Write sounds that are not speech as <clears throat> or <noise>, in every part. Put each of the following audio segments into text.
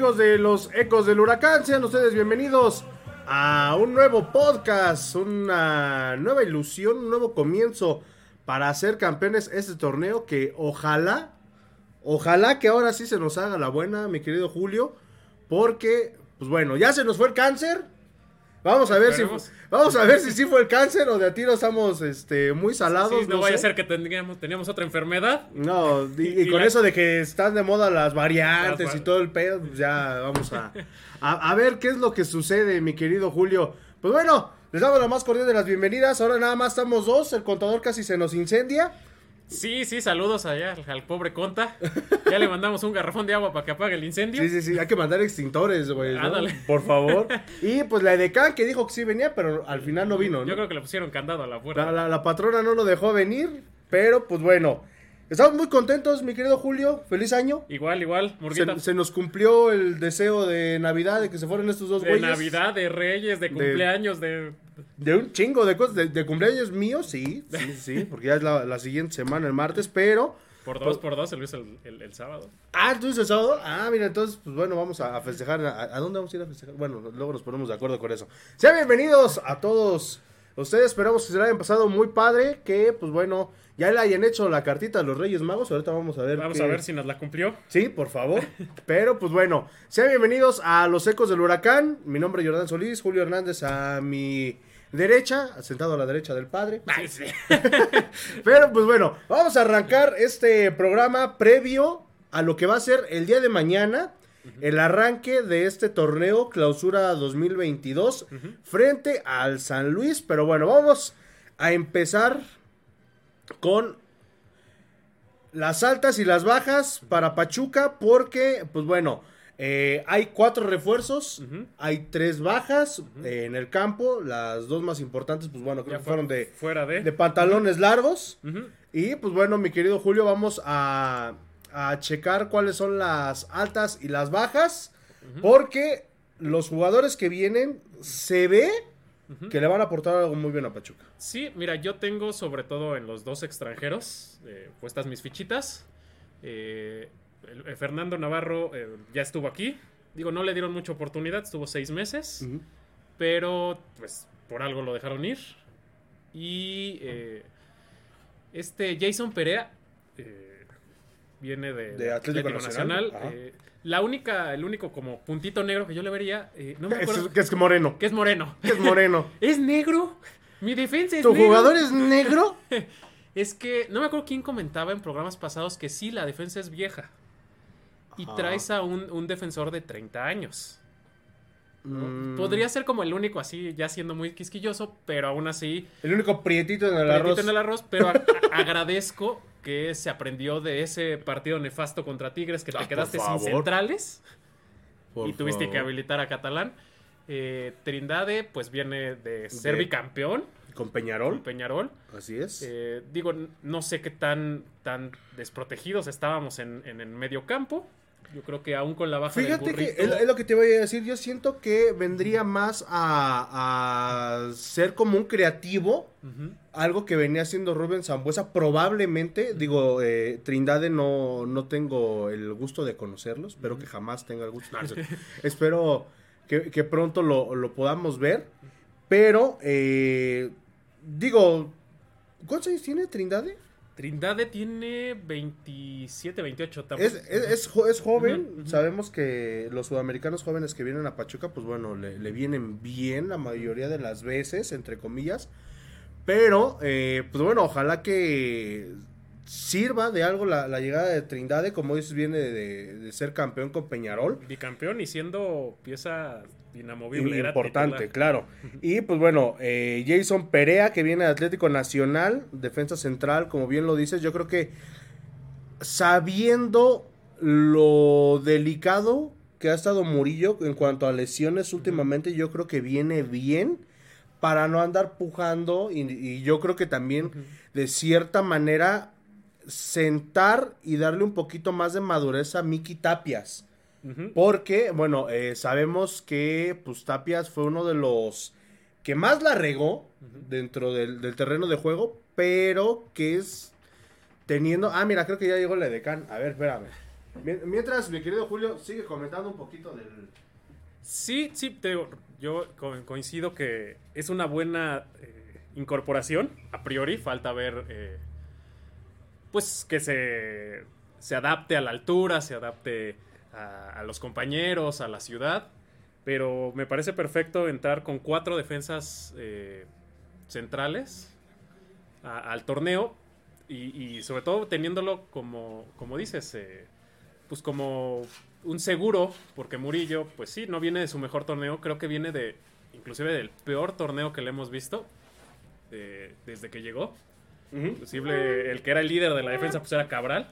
Amigos de los Ecos del Huracán, sean ustedes bienvenidos a un nuevo podcast, una nueva ilusión, un nuevo comienzo para hacer campeones este torneo que ojalá, ojalá que ahora sí se nos haga la buena, mi querido Julio, porque, pues bueno, ya se nos fue el cáncer, Vamos a ver si vamos a ver si sí fue el cáncer o de a tiro estamos este muy salados. no, vaya a ser que teníamos, teníamos otra enfermedad. No, y, <laughs> con eso de que están de moda las variantes y todo el pedo, pues ya <laughs> vamos a, a, ver qué es lo que sucede, mi querido Julio. Pues bueno, les damos la más cordial de las bienvenidas. Ahora nada más estamos dos, el contador casi se nos incendia. Sí, sí, saludos allá al, pobre Conta. Ya le mandamos un garrafón de agua para que apague el incendio. Sí, sí, sí, hay que mandar extintores, güey. Por favor. <laughs> Y pues la Edecán que dijo que sí venía, pero al final no vino, ¿no? Yo creo que le pusieron candado a la puerta. La, patrona no lo dejó venir, pero pues bueno. Estamos muy contentos, mi querido Julio. Feliz año. Igual, igual, Se, se, nos cumplió el deseo de Navidad, de que se fueran estos dos güeyes. De Navidad, de Reyes, de cumpleaños, de de un chingo de cosas. De, cumpleaños míos, sí, sí, <laughs> sí, porque ya es la, siguiente semana, el martes, pero. Por dos, por dos, el, el, el, sábado. Ah, ¿tú el sábado? Ah, mira, entonces, pues bueno, vamos a, festejar. ¿A, dónde vamos a ir a festejar? Bueno, luego nos ponemos de acuerdo con eso. Sean bienvenidos a todos ustedes. Esperamos que se la hayan pasado muy padre. Que, pues bueno, ya le hayan hecho la cartita a los Reyes Magos. Ahorita vamos a ver. Vamos a ver si nos la cumplió. Sí, por favor. <laughs> Pero, pues bueno, sean bienvenidos a Los Ecos del Huracán. Mi nombre es Jordán Solís, Julio Hernández a mi derecha, sentado a la derecha del padre. <laughs> Pero pues bueno, vamos a arrancar este programa previo a lo que va a ser el día de mañana. El arranque de este torneo clausura 2022 frente al San Luis. Pero bueno, vamos a empezar con las altas y las bajas para Pachuca porque, pues bueno, eh, hay cuatro refuerzos, hay tres bajas eh, en el campo, las dos más importantes, pues bueno, creo que fueron de, fuera de. de pantalones largos. Y pues bueno, mi querido Julio, vamos a, a, checar cuáles son las altas y las bajas, porque los jugadores que vienen se ve que le van a aportar algo muy bien a Pachuca. Sí, mira, yo tengo sobre todo en los dos extranjeros eh, puestas mis fichitas. Eh, eh, Fernando Navarro eh, ya estuvo aquí. Digo, no le dieron mucha oportunidad, estuvo seis meses. Pero, pues, por algo lo dejaron ir. Y este Jason Perea viene de, Atlético, Nacional. la única, el único como puntito negro que yo le vería, no me acuerdo. Es, que es moreno. Que es moreno. Que es moreno. <laughs> ¿Es negro? Mi defensa es ¿Tu jugador es negro? <laughs> es que no me acuerdo quién comentaba en programas pasados que sí, la defensa es vieja y traes a un, defensor de 30 años. Mm. Podría ser como el único así, ya siendo muy quisquilloso, pero aún así. El único prietito en el arroz. en el arroz, pero agradezco que se aprendió de ese partido nefasto contra Tigres que te ah, quedaste sin centrales y tuviste que habilitar a Catalán. Eh, Trindade, pues viene de ser bicampeón. Con Peñarol. Peñarol. Así es. Eh, digo, no sé qué tan, tan desprotegidos estábamos en, en el medio campo. Yo creo que aún con la baja Fíjate que es, lo que te voy a decir. Yo siento que vendría más a, ser como un creativo. Algo que venía haciendo Rubén Zambuesa. Probablemente, digo, eh, Trindade no, no tengo el gusto de conocerlos. Espero que jamás tenga el gusto. <laughs> espero que, pronto lo, podamos ver. Pero, eh, digo, ¿cuántos años tiene Trindade? Trindade tiene 27, 28. Es, es, es, joven. Sabemos que los sudamericanos jóvenes que vienen a Pachuca, pues bueno, le, vienen bien la mayoría de las veces, entre comillas. Pero, eh, pues bueno, ojalá que sirva de algo la, llegada de Trindade, como dices, viene de, ser campeón con Peñarol. Bicampeón y siendo pieza inamovible. Importante, claro. Y pues bueno, eh, Jason Perea, que viene de Atlético Nacional, defensa central, como bien lo dices, yo creo que sabiendo lo delicado que ha estado Murillo en cuanto a lesiones últimamente, yo creo que viene bien para no andar pujando y, yo creo que también de cierta manera sentar y darle un poquito más de madurez a Miki Tapias porque, bueno, eh, sabemos que pues, Tapias fue uno de los que más la regó dentro del, terreno de juego, pero que es teniendo... Ah, mira, creo que ya llegó la Edecán. A ver, espérame. Mientras, mi querido Julio, sigue comentando un poquito del... Sí, sí, te digo, yo coincido que es una buena eh, incorporación. A priori, falta ver, eh, pues, que se, se, adapte a la altura, se adapte a, los compañeros, a la ciudad. Pero me parece perfecto entrar con cuatro defensas eh, centrales al torneo y, sobre todo teniéndolo como, como dices, pues como un seguro, porque Murillo, pues sí, no viene de su mejor torneo, creo que viene de, inclusive del peor torneo que le hemos visto desde que llegó. Inclusive el que era el líder de la defensa, pues era Cabral.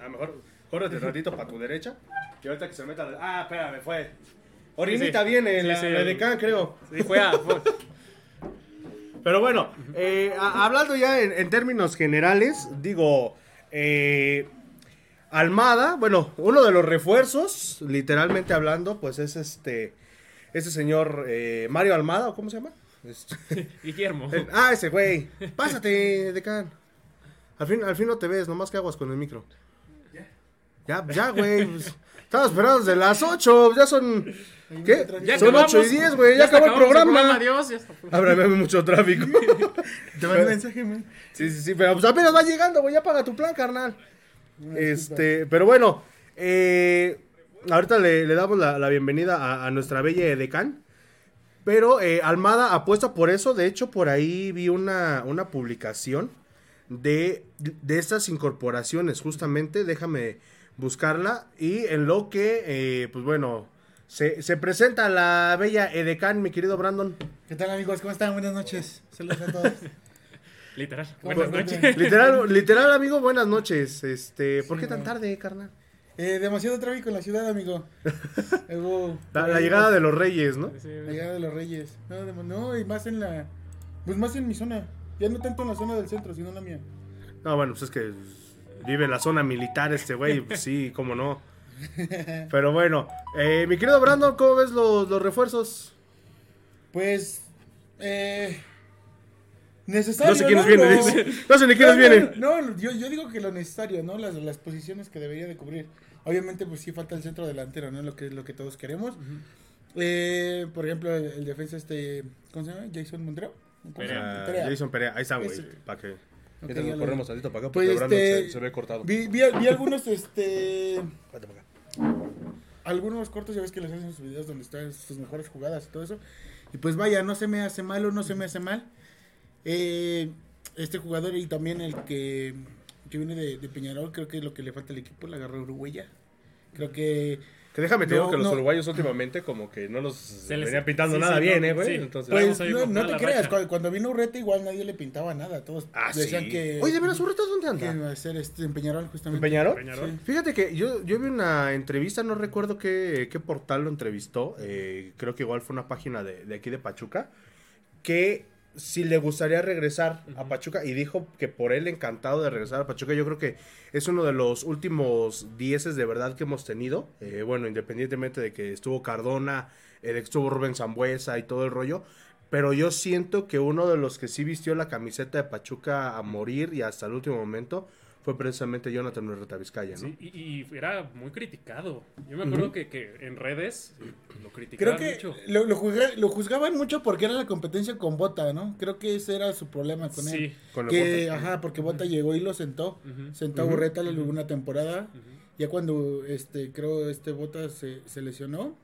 A lo mejor, córrete ratito para tu derecha. Y ahorita que se meta. Ah, espérame, fue. Orinita viene, la, de Can, creo. Sí, fue a. Pero bueno, eh, hablando ya en, en, términos generales, digo. Eh, Almada, bueno, uno de los refuerzos, literalmente hablando, pues es este, ese señor eh, Mario Almada, ¿o cómo se llama? Este, <laughs> Guillermo. ah, ese güey. Pásate, decán. Al fin, al fin no te ves, nomás que aguas con el micro. Ya, ya, güey. Pues, estaba esperando desde las 8, ya son... ¿Qué? Ya son 8 y 10, güey, ya, acabó el programa. Adiós, ya Habrá mucho tráfico. <laughs> te mandé un mensaje, güey. Sí, sí, sí, pero pues apenas va llegando, güey, ya paga tu plan, carnal. Este, pero bueno, eh, ahorita le, damos la, bienvenida a, nuestra bella Edecán. Pero eh, Almada apuesta por eso. De hecho, por ahí vi una, una publicación de, de estas incorporaciones, justamente. Déjame buscarla. Y en lo que, eh, pues bueno, se, se, presenta la bella Edecán, mi querido Brandon. ¿Qué tal, amigos? ¿Cómo están? Buenas noches. Saludos a todos. Literal. Buenas noches. Literal, literal, amigo, buenas noches. Este, ¿por qué tan tarde, carnal? Eh, demasiado tráfico en la ciudad, amigo. <laughs> la, llegada de los reyes, ¿no? La llegada de los reyes. No, no, y más en la. Pues más en mi zona. Ya no tanto en la zona del centro, sino en la mía. No, bueno, pues es que vive en la zona militar este güey. Pues sí, <laughs> cómo no. Pero bueno, eh, mi querido Brandon, ¿cómo ves los, los refuerzos? Pues. Eh, necesario. No sé quiénes vienen, No sé ni quiénes vienen. No, yo, yo, digo que lo necesario, ¿no? Las, las posiciones que debería de cubrir. Obviamente, pues sí falta el centro delantero, ¿no? Lo que es lo que todos queremos. eh, por ejemplo, el, defensa este, ¿cómo se llama? Jason Montreo. Jason Perea, ahí está, güey, para que okay, corremos tantito para acá porque pues este, se, ve cortado. Vi, vi, vi algunos, este... algunos cortos, ya ves que les hacen sus videos donde están sus mejores jugadas y todo eso. Y pues vaya, no se me hace mal o no se me hace mal. Eh, este jugador y también el que, viene de, Peñarol, creo que es lo que le falta al equipo, la garra uruguaya. Creo que... Que déjame te digo que los uruguayos últimamente como que no los Se venían pintando nada bien, ¿eh, güey? Entonces, pues no, te creas, cuando, vino Urreta igual nadie le pintaba nada, todos ah, decían que... Oye, de veras, ¿Urreta dónde anda? Que iba a ser este, en Peñarol, justamente. ¿En Peñarol? Fíjate que yo, yo vi una entrevista, no recuerdo qué, qué portal lo entrevistó, eh, creo que igual fue una página de, de aquí de Pachuca, que si le gustaría regresar a Pachuca y dijo que por él encantado de regresar a Pachuca. Yo creo que es uno de los últimos dieces de verdad que hemos tenido. Eh, bueno, independientemente de que estuvo Cardona, eh, de que estuvo Rubén Zambuesa y todo el rollo. Pero yo siento que uno de los que sí vistió la camiseta de Pachuca a morir y hasta el último momento fue precisamente Jonathan Urreta Vizcaya, ¿no? Sí, y, era muy criticado. Yo me acuerdo que, en redes lo criticaban Creo que mucho. Lo, lo, juzgaban mucho porque era la competencia con Bota, ¿no? Creo que ese era su problema con él. Sí, con que, Ajá, porque Bota llegó y lo sentó. Sentó a Urreta una temporada. Ya cuando, este, creo, este Bota se, se lesionó,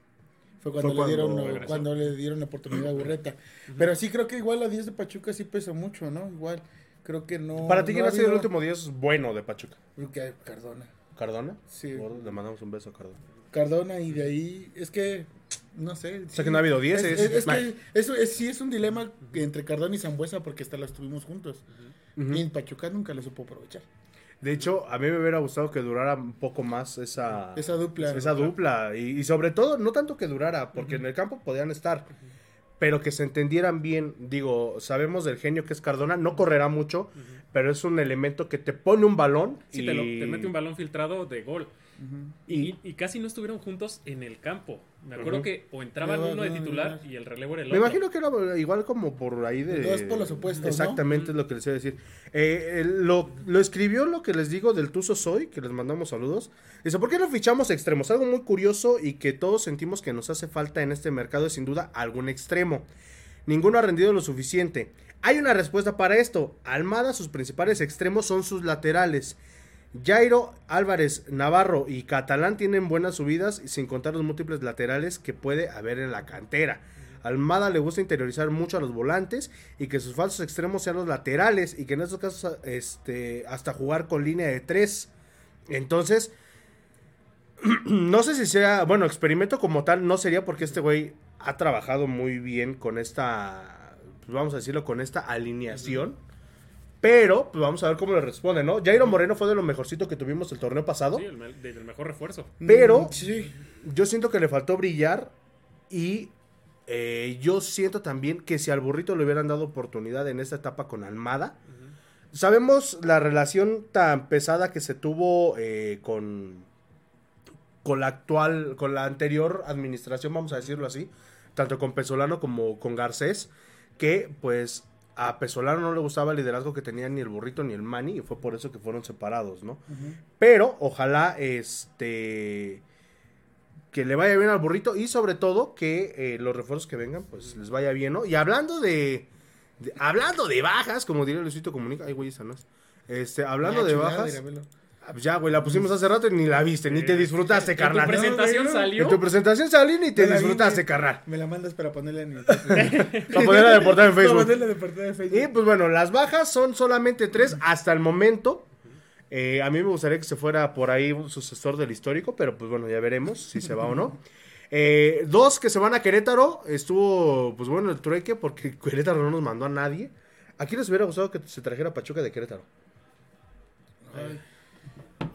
fue cuando, le dieron cuando le dieron la oportunidad a Burreta. Pero sí creo que igual la 10 de Pachuca sí pesa mucho, ¿no? Igual. Creo que no. ¿Para ti quién ha sido el último 10 bueno de Pachuca? que Cardona. ¿Cardona? Sí. le mandamos un beso a Cardona. Cardona y de ahí. Es que. No sé. O sea que no ha habido 10. Es, es, que eso es, sí es un dilema entre Cardona y Zambuesa porque hasta las tuvimos juntos. Y en Pachuca nunca lo supo aprovechar. De hecho, a mí me hubiera gustado que durara un poco más esa, esa dupla. Esa dupla. Y, sobre todo, no tanto que durara, porque en el campo podían estar pero que se entendieran bien. Digo, sabemos del genio que es Cardona, no correrá mucho, pero es un elemento que te pone un balón. Sí, y... te, te, mete un balón filtrado de gol. y, casi no estuvieron juntos en el campo. Me acuerdo que o entraban uno de titular y el relevo era el otro. Me imagino que era igual como por ahí de... Dos por los opuestos, Exactamente es lo que les iba a decir. Eh, lo, lo, escribió lo que les digo del Tuzo Soy, que les mandamos saludos. Dice, ¿por qué no fichamos extremos? Algo muy curioso y que todos sentimos que nos hace falta en este mercado es sin duda algún extremo. Ninguno ha rendido lo suficiente. Hay una respuesta para esto. Almada, sus principales extremos son sus laterales. Jairo, Álvarez, Navarro y Catalán tienen buenas subidas sin contar los múltiples laterales que puede haber en la cantera. Almada le gusta interiorizar mucho a los volantes y que sus falsos extremos sean los laterales y que en estos casos este, hasta jugar con línea de tres. Entonces, <clears throat> no sé si sea, bueno, experimento como tal no sería porque este güey ha trabajado muy bien con esta, pues vamos a decirlo, con esta alineación. Pero, pues vamos a ver cómo le responde, ¿no? Jairo Moreno fue de lo mejorcito que tuvimos el torneo pasado. Sí, el, mejor refuerzo. Pero, mm, sí. yo siento que le faltó brillar. Y eh, yo siento también que si al burrito le hubieran dado oportunidad en esta etapa con Almada. Sabemos la relación tan pesada que se tuvo eh, con, con la actual, con la anterior administración, vamos a decirlo así, tanto con Pesolano como con Garcés, que pues a Pesolano no le gustaba el liderazgo que tenía ni el burrito ni el mani y fue por eso que fueron separados, ¿no? Pero ojalá este que le vaya bien al burrito y sobre todo que eh, los refuerzos que vengan pues les vaya bien, ¿no? Y hablando de, hablando de bajas, como diría Luisito Comunica, ay güey, esa no es. Este, hablando de bajas. Ya, güey, la pusimos hace rato y ni la viste, ni te disfrutaste, carnal. ¿En tu presentación salió? En tu presentación salió ni te disfrutaste, carnal. Me la mandas para ponerla en <laughs> Para ponerla de portada en Facebook. Para ponerla de portada en Facebook. Y pues bueno, las bajas son solamente tres hasta el momento. Eh, a mí me gustaría que se fuera por ahí un sucesor del histórico, pero pues bueno, ya veremos si se va o no. <laughs> Eh, dos que se van a Querétaro. Estuvo, pues bueno, el trueque porque Querétaro no nos mandó a nadie. ¿A quién les hubiera gustado que se trajera Pachuca de Querétaro?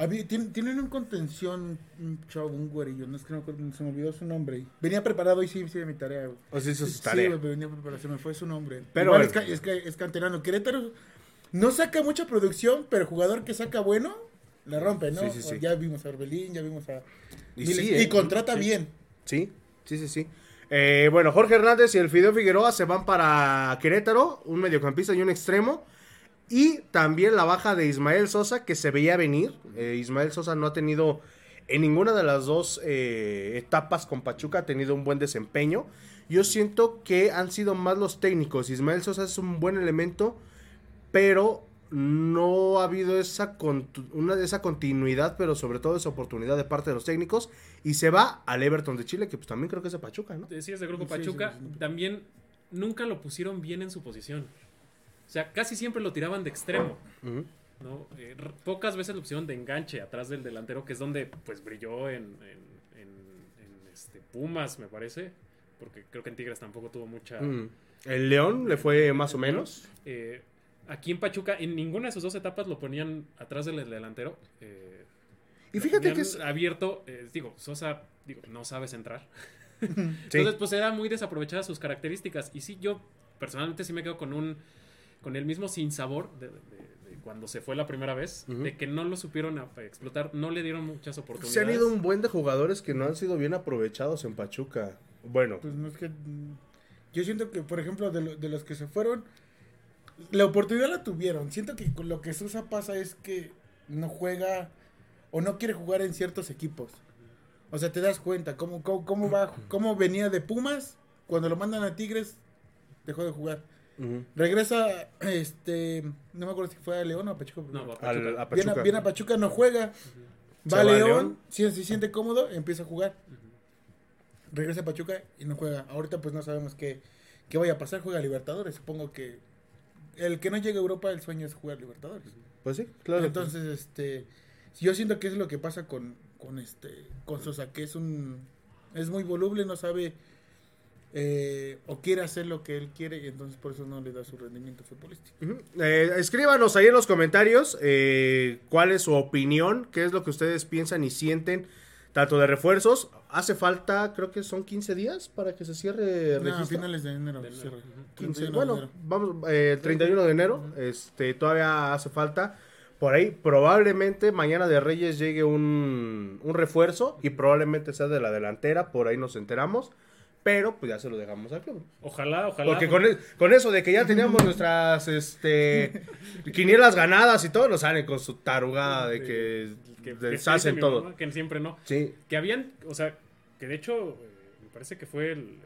Tienen un contención, un chavo, un güerillo, no es que no se me olvidó su nombre. Venía preparado y sí hice mi tarea. O sea, hizo su tarea. Sí, venía preparado, se me fue su nombre. Pero es, que, es, canterano. Querétaro no saca mucha producción, pero jugador que saca bueno, la rompe, ¿no? Sí, sí, ya vimos a Arbelín, ya vimos a... Y, y, contrata bien. Sí, sí, sí, sí. Eh, bueno, Jorge Hernández y el Fideo Figueroa se van para Querétaro, un mediocampista y un extremo. Y también la baja de Ismael Sosa, que se veía venir. Eh, Ismael Sosa no ha tenido en ninguna de las dos eh, etapas con Pachuca, ha tenido un buen desempeño. Yo siento que han sido más los técnicos. Ismael Sosa es un buen elemento, pero no ha habido esa, una, esa continuidad, pero sobre todo esa oportunidad de parte de los técnicos. Y se va al Everton de Chile, que pues también creo que es de Pachuca, ¿no? Sí, es de Grupo Pachuca. También nunca lo pusieron bien en su posición. O sea, casi siempre lo tiraban de extremo. ¿no? Eh, pocas veces lo pusieron de enganche atrás del delantero, que es donde pues brilló en, este, Pumas, me parece. Porque creo que en Tigres tampoco tuvo mucha. El León le fue más o menos. Eh, aquí en Pachuca, en ninguna de sus dos etapas lo ponían atrás del delantero. Eh, y fíjate que es. Abierto, digo, Sosa, digo, no sabes entrar. <laughs> Entonces, pues era muy desaprovechada sus características. Y sí, yo personalmente sí me quedo con un con el mismo sinsabor de, de, cuando se fue la primera vez, de que no lo supieron explotar, no le dieron muchas oportunidades. Se han ido un buen de jugadores que no han sido bien aprovechados en Pachuca. Bueno. Pues no es que... Yo siento que, por ejemplo, de, de los que se fueron, la oportunidad la tuvieron. Siento que lo que Susa pasa es que no juega o no quiere jugar en ciertos equipos. O sea, te das cuenta cómo, cómo, cómo va, cómo venía de Pumas, cuando lo mandan a Tigres, dejó de jugar. Regresa, este, no me acuerdo si fue a León o a Pachuca. No, a Pachuca. Viene, a, Pachuca, no juega. Va a León, Si se siente cómodo, empieza a jugar. Regresa a Pachuca y no juega. Ahorita pues no sabemos qué, qué vaya a pasar. Juega a Libertadores. Supongo que el que no llega a Europa, el sueño es jugar Libertadores. Pues sí, claro. Entonces, este, yo siento que es lo que pasa con, con este, con Sosa, que es un, es muy voluble, no sabe eh, o quiere hacer lo que él quiere y entonces por eso no le da su rendimiento futbolístico. Eh, escríbanos ahí en los comentarios eh, cuál es su opinión, qué es lo que ustedes piensan y sienten, tanto de refuerzos. Hace falta, creo que son 15 días para que se cierre no, finales de enero. bueno, vamos, el 31 de enero, este, todavía hace falta por ahí probablemente mañana de Reyes llegue un, un refuerzo y probablemente sea de la delantera, por ahí nos enteramos. Pero pues ya se lo dejamos al club. Ojalá, ojalá. Porque con, con eso de que ya teníamos <laughs> nuestras este quinielas ganadas y todo, nos salen con su tarugada de que, que, deshacen todo. que siempre no. Sí. Que habían, o sea, que de hecho, eh, me parece que fue el,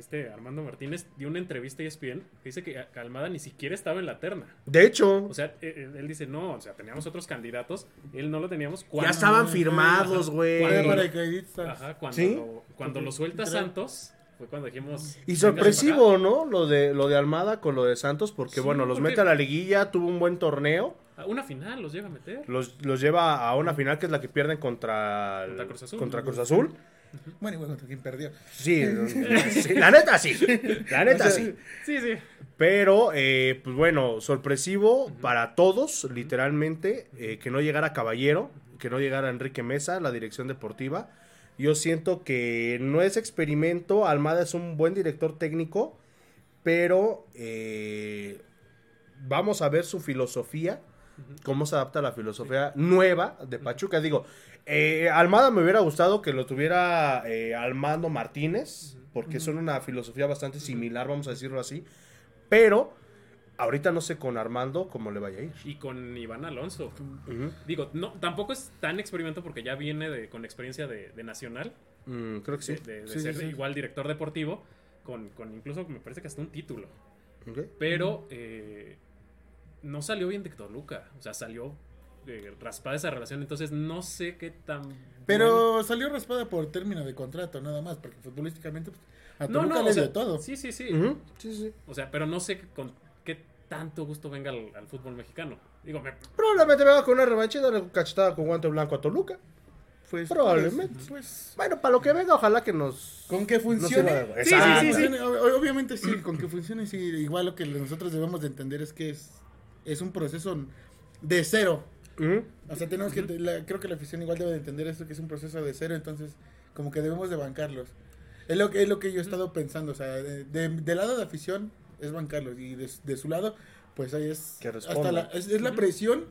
este Armando Martínez dio una entrevista a ESPN que dice que Almada ni siquiera estaba en la terna. De hecho. O sea, e, e, él, dice, no, o sea, teníamos otros candidatos, él no lo teníamos. ya estaban firmados, güey. Ajá, cuando, cuando lo suelta Santos, fue cuando dijimos... Y sorpresivo, ¿no? Lo de, lo de Almada con lo de Santos, porque bueno, los mete a la liguilla, tuvo un buen torneo. A una final los lleva a meter. Los, los lleva a una final que es la que pierden contra, contra Cruz Azul. Contra Cruz Azul. Bueno, igual contra quien perdió. Sí, <laughs> la neta sí. La neta sí. Sí, sí. Pero, eh, pues bueno, sorpresivo para todos, literalmente, eh, que no llegara Caballero, que no llegara Enrique Mesa, la dirección deportiva. Yo siento que no es experimento, Almada es un buen director técnico, pero eh, vamos a ver su filosofía, cómo se adapta a la filosofía nueva de Pachuca. Digo, eh, Almada me hubiera gustado que lo tuviera eh, Almando Martínez, porque son una filosofía bastante similar, vamos a decirlo así. Pero ahorita no sé con Armando cómo le vaya a ir. Y con Iván Alonso. Digo, no, tampoco es tan experimento porque ya viene de, con experiencia de, Nacional. Mm, creo que sí. De, ser igual director deportivo, con, incluso me parece que hasta un título. Pero eh, no salió bien de Toluca. O sea, salió raspada esa relación, entonces no sé qué tan... Pero salió raspada por término de contrato, nada más, porque futbolísticamente pues, a no, no, le dio todo. Sí, sí, sí. sí, sí. O sea, pero no sé con qué tanto gusto venga al, fútbol mexicano. Digo, Probablemente venga con una revancha y darle cachetada con guante blanco a Toluca. Pues, Probablemente. Pues, pues, bueno, para lo que venga, ojalá que nos. Con que funcione. sí, sí, sí, Obviamente sí, con que funcione, sí. Igual lo que nosotros debemos de entender es que es, es un proceso de cero. O sea, tenemos que, creo que la afición igual debe de entender esto, que es un proceso de cero, entonces como que debemos de bancarlos. Es lo que, es lo que yo he estado pensando, o sea, de, del lado de afición es bancarlos y de, su lado, pues ahí es, hasta la, es, la presión,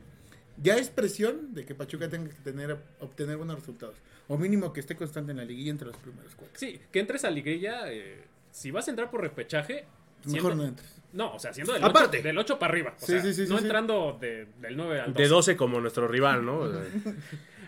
ya es presión de que Pachuca tenga que tener, obtener buenos resultados, o mínimo que esté constante en la liguilla entre los primeros cuatro. Sí, que entres a liguilla, eh, si vas a entrar por repechaje, Mejor no entres. No, o sea, siendo del, Aparte. 8, del 8 para arriba. O sea, no entrando de, del 9 al 12. De 12 como nuestro rival, ¿no?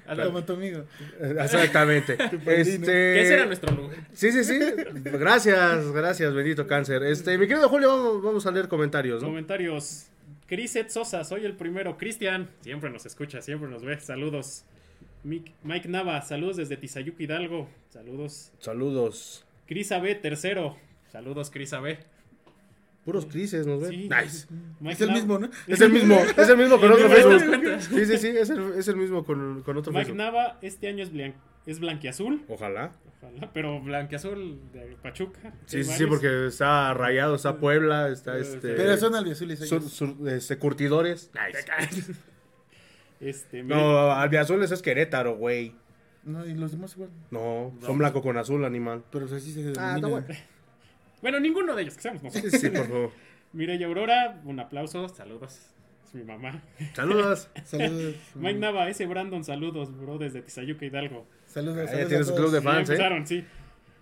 <laughs> como tu amigo. Exactamente. <laughs> este... Que ese era nuestro lugar. Sí, sí, sí. Gracias, gracias, bendito cáncer. Este, mi querido Julio, vamos, a leer comentarios, ¿no? Comentarios. Criset Sosa, soy el primero. Cristian, siempre nos escucha, siempre nos ve. Saludos. Mike Nava, saludos desde Tizayuca Hidalgo. Saludos. Saludos. Cris AB, tercero. Saludos, Cris AB. Puros crisis, ¿no? Sí. Nice. Es el mismo, ¿no? <laughs> Es el mismo, es el mismo <laughs> con otro Facebook. Sí, sí, sí, es el, es el mismo con, con otro Mike Nava, este año es, es blanquiazul. Ojalá. Ojalá, pero blanquiazul de Pachuca. Sí, sí, sí, porque está rayado, está Puebla, está este... Pero son albiazules Son este, curtidores. Nice. <laughs> Este, no, albiazules es Querétaro, güey. No, y los demás igual. No, son blanco con azul, animal. Pero así se Ah, está bueno. Bueno, ninguno de ellos, que seamos nosotros. Sí, por favor. <laughs> Mireya Aurora, un aplauso, saludos. Es mi mamá. Saludos. <laughs> saludos. Mike Nava, ese Brandon, saludos, bro, desde Tizayuca Hidalgo. Saludos. Ah, ya tienes un club de fans, ¿eh? sí.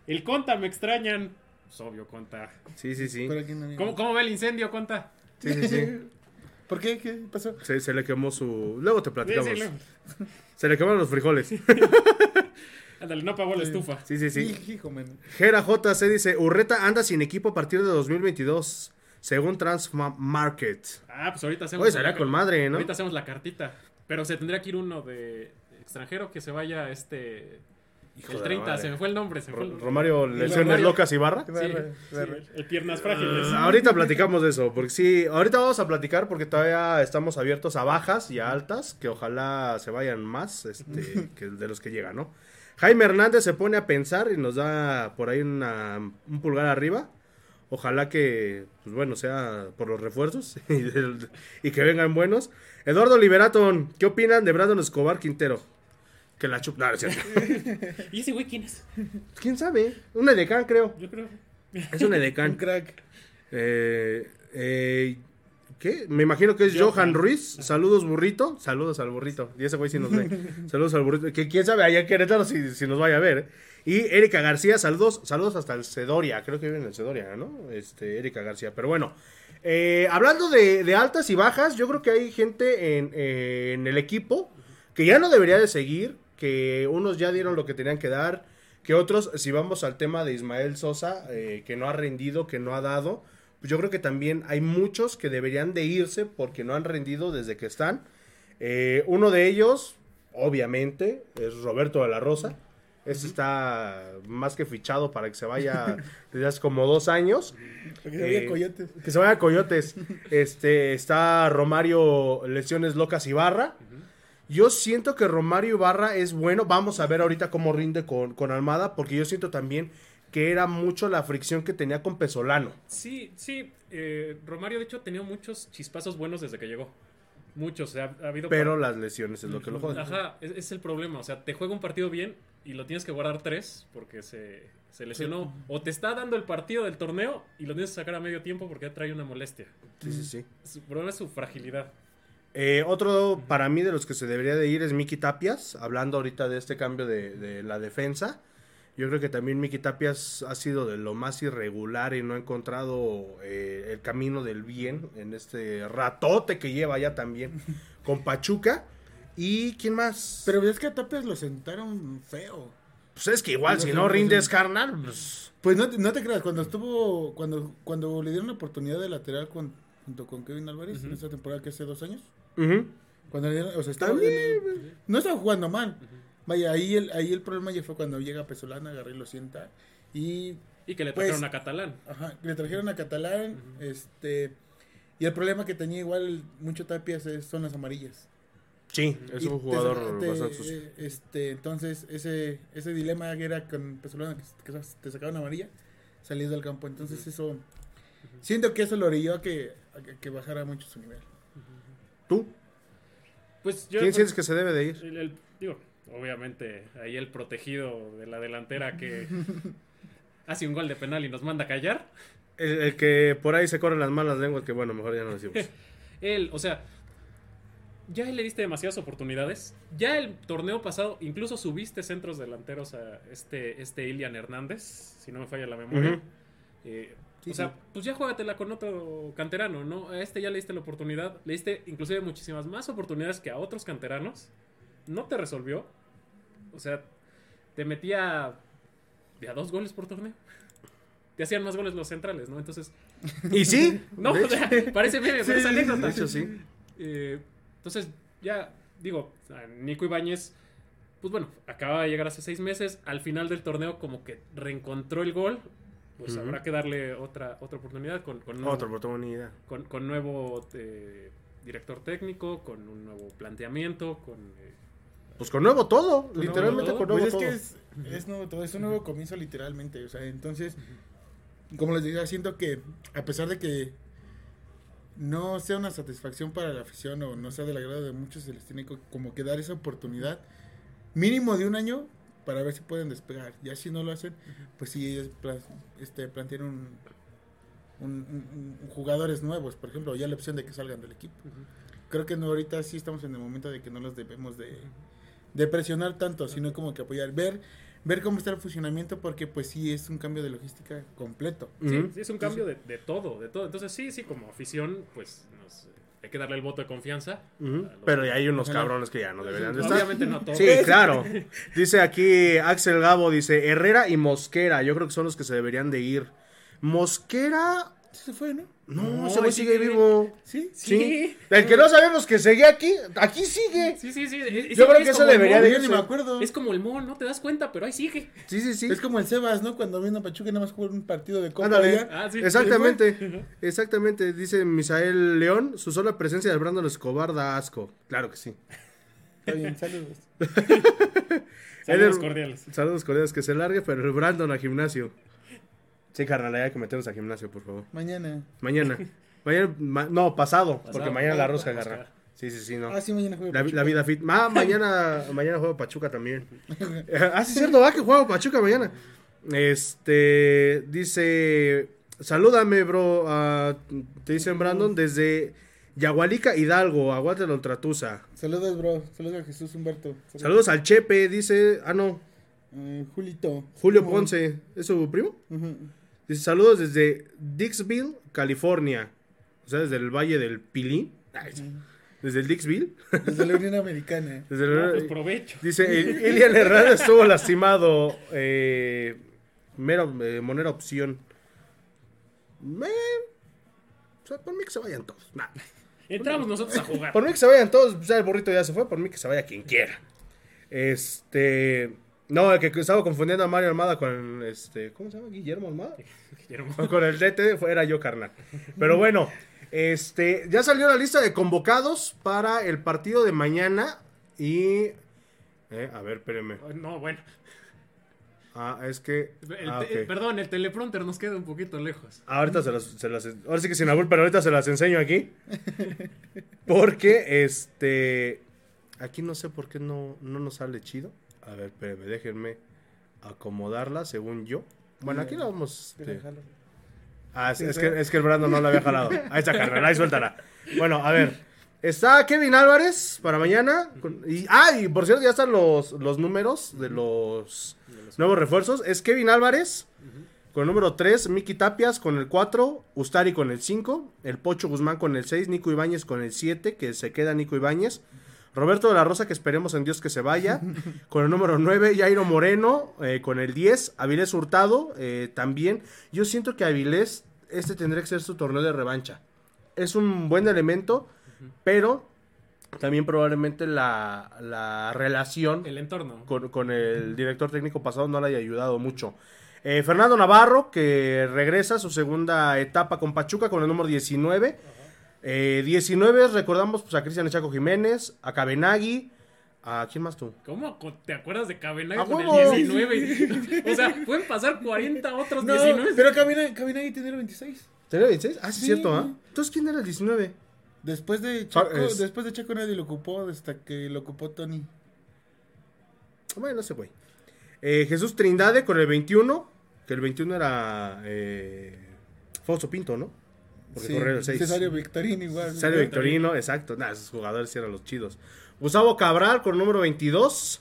El Conta, me extrañan. Pues obvio, Conta. Sí, sí, sí. ¿Cómo, ¿Cómo, ve el incendio, Conta? Sí, sí, sí. <laughs> ¿Por qué? ¿Qué pasó? Se, se le quemó su... Luego te platicamos. Sí, sí, luego. Se le quemaron los frijoles. Ándale, no apagó la estufa. Sí, sí, sí. Hijo, Gera JC dice, Urreta anda sin equipo a partir de 2022, según Transmarket. Ah, pues ahorita hacemos... Con madre, ¿no? Ahorita hacemos la cartita. Pero se tendría que ir uno de extranjero que se vaya este... el 30, se me fue el nombre. Se fue el... Romario Lesiones Locas y Barra. Sí, el, Piernas Frágiles. Uh, ahorita platicamos de eso, porque sí, ahorita vamos a platicar porque todavía estamos abiertos a bajas y a altas, que ojalá se vayan más este, <laughs> que de los que llegan, ¿no? Jaime Hernández se pone a pensar y nos da por ahí un pulgar arriba. Ojalá que, pues bueno, sea por los refuerzos <laughs> y, que vengan buenos. Eduardo Liberaton, ¿qué opinan de Brandon Escobar Quintero? Que la chup... No, cierto. <laughs> ¿Y ese güey quién es? ¿Quién sabe? Un edecán, creo. Yo creo. Es un edecán. <laughs> un crack. Eh, eh, ¿Qué? Me imagino que es Johan, Ruiz. Saludos, burrito. Saludos al burrito. Y ese güey sí nos ve. <laughs> saludos al burrito. Que quién sabe allá en Querétaro si, si nos vaya a ver. ¿eh? Y Erika García, saludos, saludos hasta el Cedoria. Creo que vive en el Cedoria, ¿no? Este, Erika García. Pero bueno, eh, hablando de, altas y bajas, yo creo que hay gente en, en, el equipo que ya no debería de seguir. Que unos ya dieron lo que tenían que dar. Que otros, si vamos al tema de Ismael Sosa, eh, que no ha rendido, que no ha dado pues yo creo que también hay muchos que deberían de irse porque no han rendido desde que están. Eh, uno de ellos, obviamente, es Roberto de la Rosa. Ese está más que fichado para que se vaya <laughs> desde hace como dos años. Que se vaya a eh, Coyotes. Que se vaya a Coyotes. <laughs> Este, está Romario Lesiones Locas Ibarra. Yo siento que Romario Ibarra es bueno. Vamos a ver ahorita cómo rinde con, con Almada, porque yo siento también que era mucho la fricción que tenía con Pesolano. Sí, sí. Eh, Romario, de hecho, ha tenido muchos chispazos buenos desde que llegó. Muchos, ha, habido... Pero las lesiones es lo que lo jode. Ajá, es, el problema. O sea, te juega un partido bien y lo tienes que guardar tres porque se, lesionó. O te está dando el partido del torneo y lo tienes que sacar a medio tiempo porque ya trae una molestia. Sí, sí, sí. Su problema es su fragilidad. Eh, otro para mí de los que se debería de ir es Miki Tapias, hablando ahorita de este cambio de, de la defensa. Yo creo que también Miki Tapias ha sido de lo más irregular y no ha encontrado eh, el camino del bien en este ratote que lleva ya también <laughs> con Pachuca. ¿Y quién más? Pero ves que a Tapias lo sentaron feo. Pues es que igual, si no rindes carnal, pues... Pues no, no, te creas, cuando estuvo, cuando, cuando le dieron la oportunidad de lateral con, junto con Kevin Álvarez en esta temporada que hace dos años, cuando le dieron, o sea, estaba, no estaba jugando mal, Vaya, ahí el, ahí el problema ya fue cuando llega Pesolana, agarré y lo sienta. Y, y que le trajeron pues, a Catalán. Ajá, le trajeron a Catalán. este Y el problema que tenía igual mucho Tapias son las amarillas. Sí, es un jugador bastante Este, entonces, ese, ese dilema que era con Pesolana, que, te sacaban amarilla, salías del campo. Entonces, eso. Siento que eso lo orilló a que, que bajara mucho su nivel. ¿Tú? Pues yo, ¿Quién sientes que se debe de ir? el, digo, obviamente ahí el protegido de la delantera que <laughs> hace un gol de penal y nos manda a callar. El, que por ahí se corren las malas lenguas, que bueno, mejor ya no decimos. <laughs> Él, o sea, ya le diste demasiadas oportunidades. Ya el torneo pasado, incluso subiste centros delanteros a este, este Ilian Hernández, si no me falla la memoria. Eh, o sea, pues ya juégatela con otro canterano, ¿no? A este ya le diste la oportunidad. Le diste inclusive muchísimas más oportunidades que a otros canteranos. No te resolvió. O sea, te metía de a dos goles por torneo. Te hacían más goles los centrales, ¿no? Entonces. <laughs> ¿Y sí? <laughs> No, o sea, parece bien, sí, anécdota. De hecho, sí. Eh, entonces, ya, digo, Nico Ibáñez, pues bueno, acaba de llegar hace seis meses. Al final del torneo, como que reencontró el gol. Pues habrá que darle otra, otra oportunidad con, con otra oportunidad. Con, con nuevo eh, director técnico, con un nuevo planteamiento, con. Eh, pues con nuevo todo, literalmente con nuevo pues es Que es, es, nuevo todo, es un nuevo comienzo literalmente, o sea, entonces, como les decía, siento que a pesar de que no sea una satisfacción para la afición o no sea del agrado de muchos, se les tiene como que dar esa oportunidad mínimo de un año para ver si pueden despegar. Ya si no lo hacen, pues sí, este, plantean un, un, jugadores nuevos, por ejemplo, ya la opción de que salgan del equipo. Creo que no, ahorita sí estamos en el momento de que no los debemos de de presionar tanto, sino como que apoyar, ver ver cómo está el funcionamiento porque pues sí es un cambio de logística completo. Sí, es un cambio de, todo, de todo. Entonces sí, sí, como afición pues hay que darle el voto de confianza. Pero hay unos cabrones que ya no deberían de estar. Obviamente no todos. Sí, <laughs> claro. Dice aquí Axel Gabo, dice Herrera y Mosquera, yo creo que son los que se deberían de ir. Mosquera... Se fue, ¿no? No, ese güey sigue vivo. ¿Sí? ¿Sí? El que no sabemos que sigue aquí, aquí sigue. Sí, sí, sí. Yo creo que eso debería de ir. me acuerdo. Es como el Mon, no te das cuenta, pero ahí sigue. Sí, sí, sí. Es como el Sebas, ¿no? Cuando vino a Pachuca y nada más jugó un partido de Copa. Ándale. Ah, sí. Exactamente. Exactamente. Dice Misael León, su sola presencia de Brandon Escobar da asco. Claro que sí. Está bien, saludos. <laughs> saludos cordiales. Saludos cordiales, que se largue, pero el Brandon a gimnasio. Sí, carnal, hay que meternos al gimnasio, por favor. Mañana. Mañana. <laughs> mañana no, pasado, porque mañana la rosca agarra. Sí, sí, sí, no. Ah, sí, mañana juego la, la, vida fit. Ah, <laughs> mañana, mañana juego Pachuca también. <laughs> ah, sí, cierto, va que juego Pachuca mañana. Este, dice, salúdame, bro. Uh, te dicen Brandon desde Yagualica Hidalgo, aguante la ultratusa. Saludos, bro. Saludos a Jesús Humberto. Saludos, al Chepe, dice. Ah, no. Eh, Julito. Julio Ponce. ¿Es su primo? Dice: Saludos desde Dixville, California. O sea, desde el Valle del Pilín. Desde el Dixville. Desde la Unión <laughs> Americana. Desde la... pues provecho. Dice: Ilian Hernández estuvo lastimado. Eh, mero, eh, monera opción. Me... O sea, por mí que se vayan todos. Nah. Entramos nosotros a jugar. Por mí que se vayan todos, pues, ya el burrito ya se fue, por mí que se vaya quien quiera. Este. No, el que estaba confundiendo a Mario Armada con este. ¿Cómo se llama? Guillermo Armada. <laughs> Guillermo. Con el DT era yo, carnal. Pero bueno, este. Ya salió la lista de convocados para el partido de mañana. Y. Eh, a ver, espérenme. No, bueno. Ah, es que. ah, Perdón, el teleprompter nos queda un poquito lejos. Ahorita se las, se las. Ahora sí que sin abur, pero ahorita se las enseño aquí. Porque, este. Aquí no sé por qué no, no nos sale chido. A ver, espérenme, déjenme acomodarla según yo. Bueno, aquí la vamos. Este... Ah, es, es, que, es que el Brando no la había jalado. Ahí está, carnal, ahí suéltala. Bueno, a ver. Está Kevin Álvarez para mañana. Y, ah, y por cierto, ya están los, los números de los nuevos refuerzos. Es Kevin Álvarez con el número 3, Miki Tapias con el 4, Ustari con el 5, el Pocho Guzmán con el 6, Nico Ibáñez con el 7, que se queda Nico Ibáñez. Roberto de la Rosa, que esperemos en Dios que se vaya, <laughs> con el número 9, Jairo Moreno eh, con el 10, Avilés Hurtado eh, también. Yo siento que Avilés, este tendría que ser su torneo de revancha. Es un buen elemento pero también probablemente la, la relación el entorno con, con, el director técnico pasado no le haya ayudado mucho. Eh, Fernando Navarro, que regresa a su segunda etapa con Pachuca con el número 19. Eh, 19 recordamos pues, a Cristian Echaco Jiménez, a Cabenagui. ¿A quién más tú? ¿Cómo te acuerdas de Cabenagui con el 19? o sea, pueden pasar 40 otros no, 19. Pero Cabenagui, tiene el 26. ¿Tiene el 26? Ah, sí, es cierto, ¿ah? Entonces, ¿quién era el 19? Después de Chaco, después de Chaco nadie lo ocupó hasta que lo ocupó Tony. Bueno, no sé, güey. Eh, Jesús Trindade con el 21, que el 21 era eh, Fausto Pinto, ¿no? Porque sí, el 6. Cesario Victorino igual. Cesario Victorino, exacto. Nah, esos jugadores eran los chidos. Gustavo Cabral con el número 22.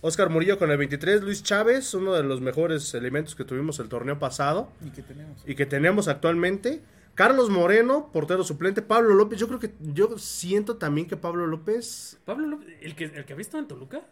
Oscar Murillo con el 23, Luis Chávez, uno de los mejores elementos que tuvimos el torneo pasado. Y que tenemos. Y que tenemos actualmente. Carlos Moreno, portero suplente. Pablo López, yo creo que yo siento también que Pablo López. ¿Pablo López? ¿El que, el que ha visto en Toluca?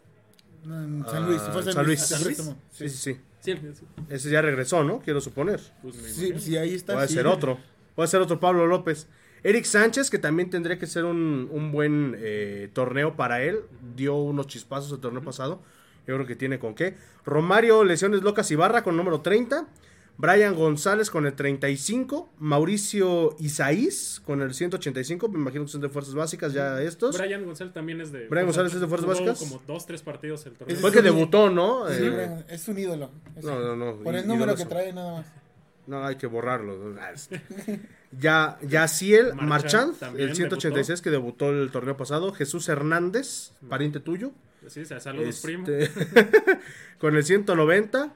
en San Luis. Fue San, Luis. San Luis. Sí, sí, sí. sí. Ese ya regresó, ¿no? Quiero suponer. Pues sí, sí, ahí está. Puede ser otro. Puede ser otro Pablo López. Eric Sánchez, que también tendría que ser un, un buen eh, torneo para él. Dio unos chispazos el torneo pasado. Yo creo que tiene con qué. Romario Lesiones Locas Ibarra con número 30. Brian González con el 35, Mauricio Isaís con el 185, me imagino que son de fuerzas básicas ya estos. Brian González también es de Brian González es de fuerzas básicas. como dos, tres partidos el torneo. Fue que debutó, ¿no? Sí, eh, es un ídolo. no, no, no. Por el número que trae nada más. No, hay que borrarlo. <laughs> ya, Yaciel Marchand, el 186 que debutó el torneo pasado. Jesús Hernández, pariente tuyo. Sí, saludos, este, primo. <laughs> con el 190.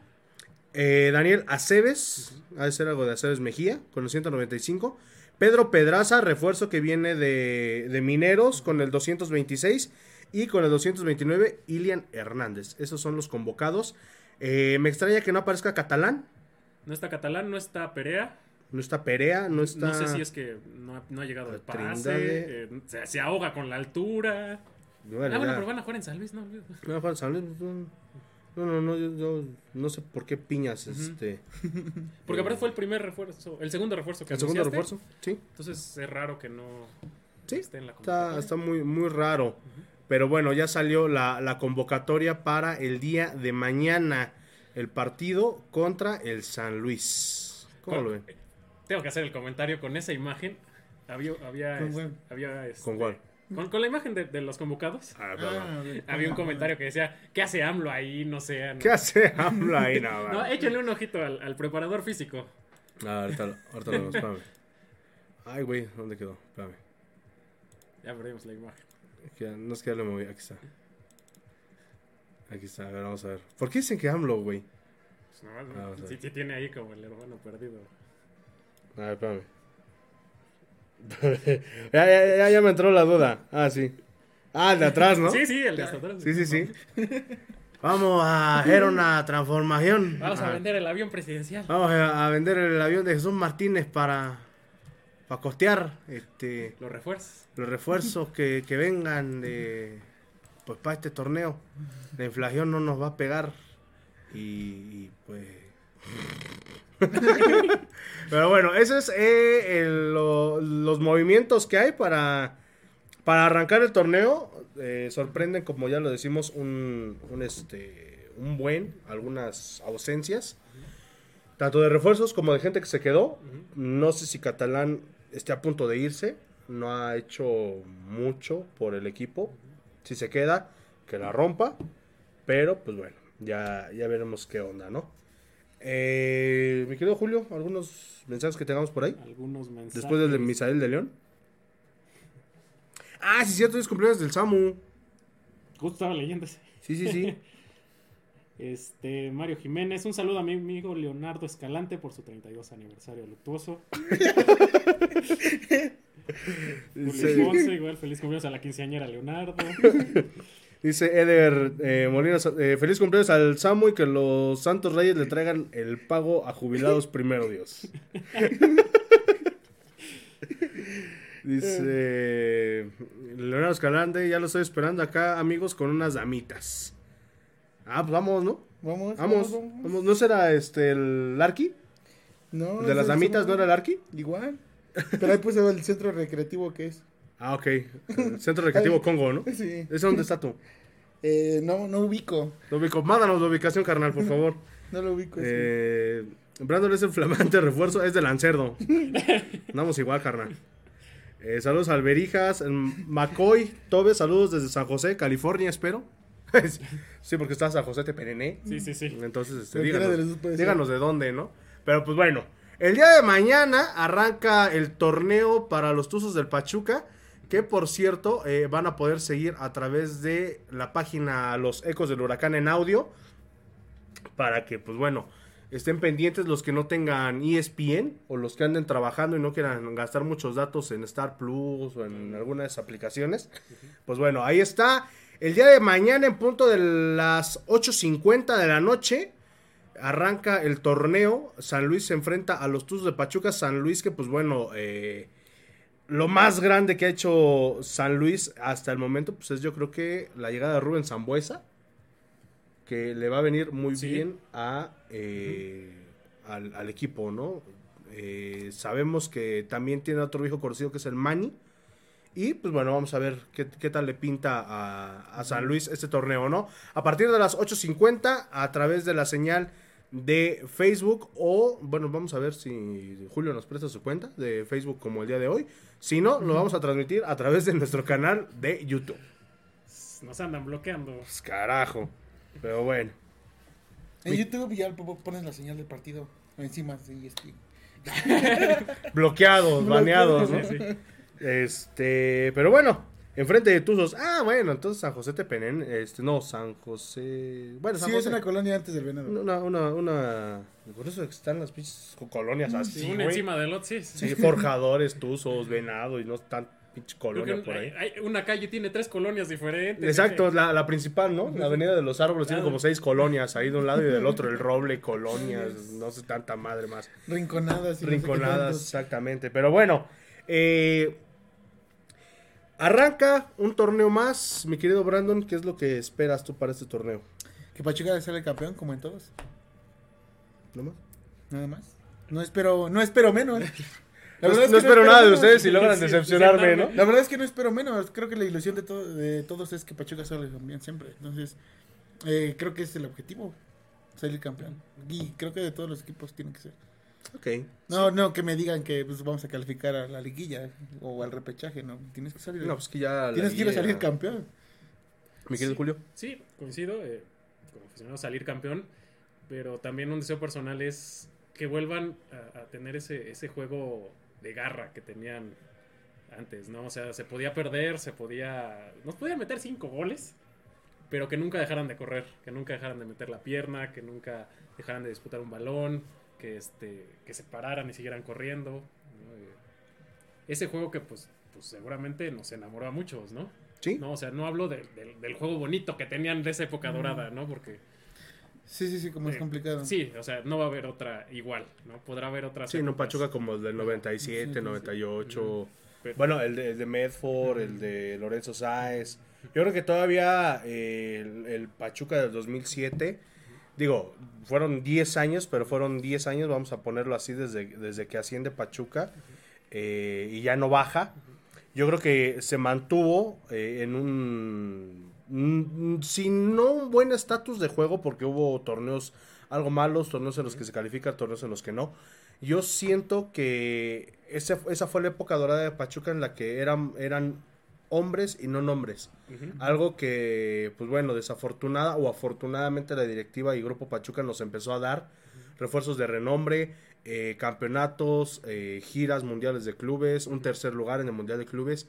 Eh, Daniel Aceves, ha de ser algo de Aceves Mejía, con el 195. Pedro Pedraza, refuerzo que viene de, Mineros, con el 226. Y con el 229, Ilian Hernández. Esos son los convocados. Eh, me extraña que no aparezca Catalán. No está Catalán, no está Perea. No está Perea, no está. No sé si es que no ha, llegado el pase. Eh, se, ahoga con la altura. ah, bueno, pero van a jugar en San Luis, ¿no? Van a jugar en San Luis. No, no, no, yo, no sé por qué piñas, este... <laughs> Porque aparte fue el primer refuerzo, el segundo refuerzo que El segundo refuerzo, sí. Entonces es raro que no sí, esté en la convocatoria. Está, está muy, muy raro. Pero bueno, ya salió la, la, convocatoria para el día de mañana. El partido contra el San Luis. ¿Cómo lo ven? Tengo que hacer el comentario con esa imagen. Había... había, ¿Con, había este, ¿Con cuál? Con, la imagen de, los convocados. Ah, ah, había un comentario que decía, ¿qué hace AMLO ahí? No sé. ¿Qué hace AMLO ahí? No, <laughs> no échenle un ojito al, preparador físico. Ah, ahorita, ahorita lo vemos, espérame. Ay, güey, ¿dónde quedó? Espérame. Ya perdimos la imagen. no es que ya lo moví, aquí está. Aquí está, a ver, vamos a ver. ¿Por qué dicen que AMLO, güey? Pues no, sí, sí, tiene ahí como el hermano perdido. A ver, espérame. <laughs> ya, ya, ya, me entró la duda. Ah, sí. Ah, el de atrás, ¿no? <laughs> Sí, sí, el de atrás. Sí, sí, sí. <laughs> Vamos a hacer una transformación. Vamos a, vender el avión presidencial. Vamos a, vender el avión de Jesús Martínez para, para costear este, los refuerzos. Los refuerzos que, que vengan de, pues para este torneo. La inflación no nos va a pegar. Y, pues. <laughs> Pero bueno, esos es eh, los movimientos que hay para, para arrancar el torneo. Eh, sorprenden, como ya lo decimos, un, un, este, un buen, algunas ausencias. Tanto de refuerzos como de gente que se quedó. No sé si Catalán esté a punto de irse. No ha hecho mucho por el equipo. Si se queda, que la rompa. Pero, pues bueno, ya, ya veremos qué onda, ¿no? Eh, mi querido Julio, ¿algunos mensajes que tengamos por ahí? Algunos mensajes. Después del de Misael de León. Ah, sí, cierto, es cumpleaños del Samu. Justo estaba leyendo Sí, sí, sí. <laughs> Este, Mario Jiménez, un saludo a mi amigo Leonardo Escalante por su 32 aniversario luctuoso. <laughs> Julio Ponce, igual feliz cumpleaños a la quinceañera Leonardo. <laughs> Dice Eder eh, Molina, eh, feliz cumpleaños al Samu y que los Santos Reyes le traigan el pago a jubilados primero, Dios. <laughs> Dice Leonardo Escalante, ya lo estoy esperando acá, amigos, con unas damitas. Ah, pues vamos, ¿no? Vamos, vamos. vamos, ¿No será este el Arqui? No. ¿De las damitas no era el Arqui? Igual. Pero ahí puse el centro recreativo que es. Ah, ok. El centro recreativo <laughs> Congo, ¿no? Sí. ¿Ese dónde está tú? Eh, no, no ubico. No ubico. Mándanos la ubicación, carnal, por favor. <laughs> no lo ubico. Eh, Brandon es el flamante <laughs> refuerzo, es de Lancerdo. Andamos igual, carnal. Eh, saludos al Berijas, McCoy, Tobe, saludos desde San José, California, espero. sí, porque está San José Teperené. Sí, sí, sí. Entonces, este, díganos, díganos de dónde, ¿no? Pero pues bueno, el día de mañana arranca el torneo para los Tuzos del Pachuca que por cierto eh, van a poder seguir a través de la página Los Ecos del Huracán en audio, para que pues bueno, estén pendientes los que no tengan ESPN o los que anden trabajando y no quieran gastar muchos datos en Star Plus o en alguna de esas aplicaciones. Pues bueno, ahí está. El día de mañana en punto de las 8.50 de la noche arranca el torneo. San Luis se enfrenta a los Tuzos de Pachuca. San Luis que pues bueno... Eh, lo más grande que ha hecho San Luis hasta el momento, pues es yo creo que la llegada de Rubén Zambuesa, que le va a venir muy bien a, eh, al, equipo, ¿no? Eh, sabemos que también tiene otro hijo conocido que es el Mani. Y pues bueno, vamos a ver qué, tal le pinta a, a, San Luis este torneo, ¿no? A partir de las 8.50, a través de la señal de Facebook o, bueno, vamos a ver si Julio nos presta su cuenta de Facebook como el día de hoy. Si no, lo vamos a transmitir a través de nuestro canal de YouTube. Nos andan bloqueando. Pues, carajo. Pero bueno. En YouTube ya pones la señal del partido encima de ESPN. <laughs> Bloqueados, <laughs> baneados, ¿no? Este, pero bueno, Enfrente de Tuzos. Ah, bueno, entonces San José Tepenén. Este, no, San José. Bueno, San sí, José. es una colonia antes del Venado. Una, una, una. Por eso están las pinches colonias así. Sí, una encima del otro, sí. Sí, forjadores, Tuzos, Venado y no tan pinche colonia por ahí. Hay, una calle tiene tres colonias diferentes. Exacto, la, la, principal, ¿no? La Avenida de los Árboles tiene como seis colonias ahí de un lado y del otro. El <laughs> Roble, colonias, no sé, tanta madre más. Rinconadas. Rinconadas, exactamente. Pero bueno, eh Arranca un torneo más, mi querido Brandon. ¿Qué es lo que esperas tú para este torneo? Que Pachuca ser el campeón, como en todos. ¿No más? Nada más. No espero, no espero menos. <laughs> no, espero nada de ustedes y logran decepcionarme, ¿no? La verdad es que no espero menos. Creo que la ilusión de, de todos es que Pachuca salga campeón siempre. Entonces, eh, creo que es el objetivo, salir campeón. Y creo que de todos los equipos tiene que ser. Ok. No, no, que me digan que pues, vamos a calificar a la liguilla o al repechaje, no. Tienes que salir. No, pues que ya. Tienes que ir a salir campeón. Mi querido Julio. Sí, coincido. Eh, como salir campeón. Pero también un deseo personal es que vuelvan a, tener ese, ese juego de garra que tenían antes, ¿no? O sea, se podía perder, se podía. Nos podían meter cinco goles, pero que nunca dejaran de correr, que nunca dejaran de meter la pierna, que nunca dejaran de disputar un balón que, este, que se pararan y siguieran corriendo. ese juego que pues, pues seguramente nos enamoró a muchos, ¿no? Sí. No, o sea, no hablo del juego bonito que tenían de esa época dorada, ¿no? Porque... Sí, sí, sí, como es eh, complicado. Sí, o sea, no va a haber otra igual, ¿no? Podrá haber otra. Sí, no Pachuca como el del 97, 98. bueno, el de, el de Medford, el de Lorenzo Sáez. Yo creo que todavía eh, el, Pachuca del 2007, digo, fueron 10 años, pero fueron 10 años, vamos a ponerlo así, desde, desde que asciende Pachuca eh, y ya no baja. Yo creo que se mantuvo eh, en un, si no un buen estatus de juego, porque hubo torneos algo malos, torneos en los que se califica, torneos en los que no. Yo siento que esa, esa fue la época dorada de Pachuca en la que eran, eran hombres y no nombres. Algo que, pues bueno, desafortunada o afortunadamente la directiva y Grupo Pachuca nos empezó a dar refuerzos de renombre, eh, campeonatos, eh, giras mundiales de clubes, un tercer lugar en el Mundial de Clubes.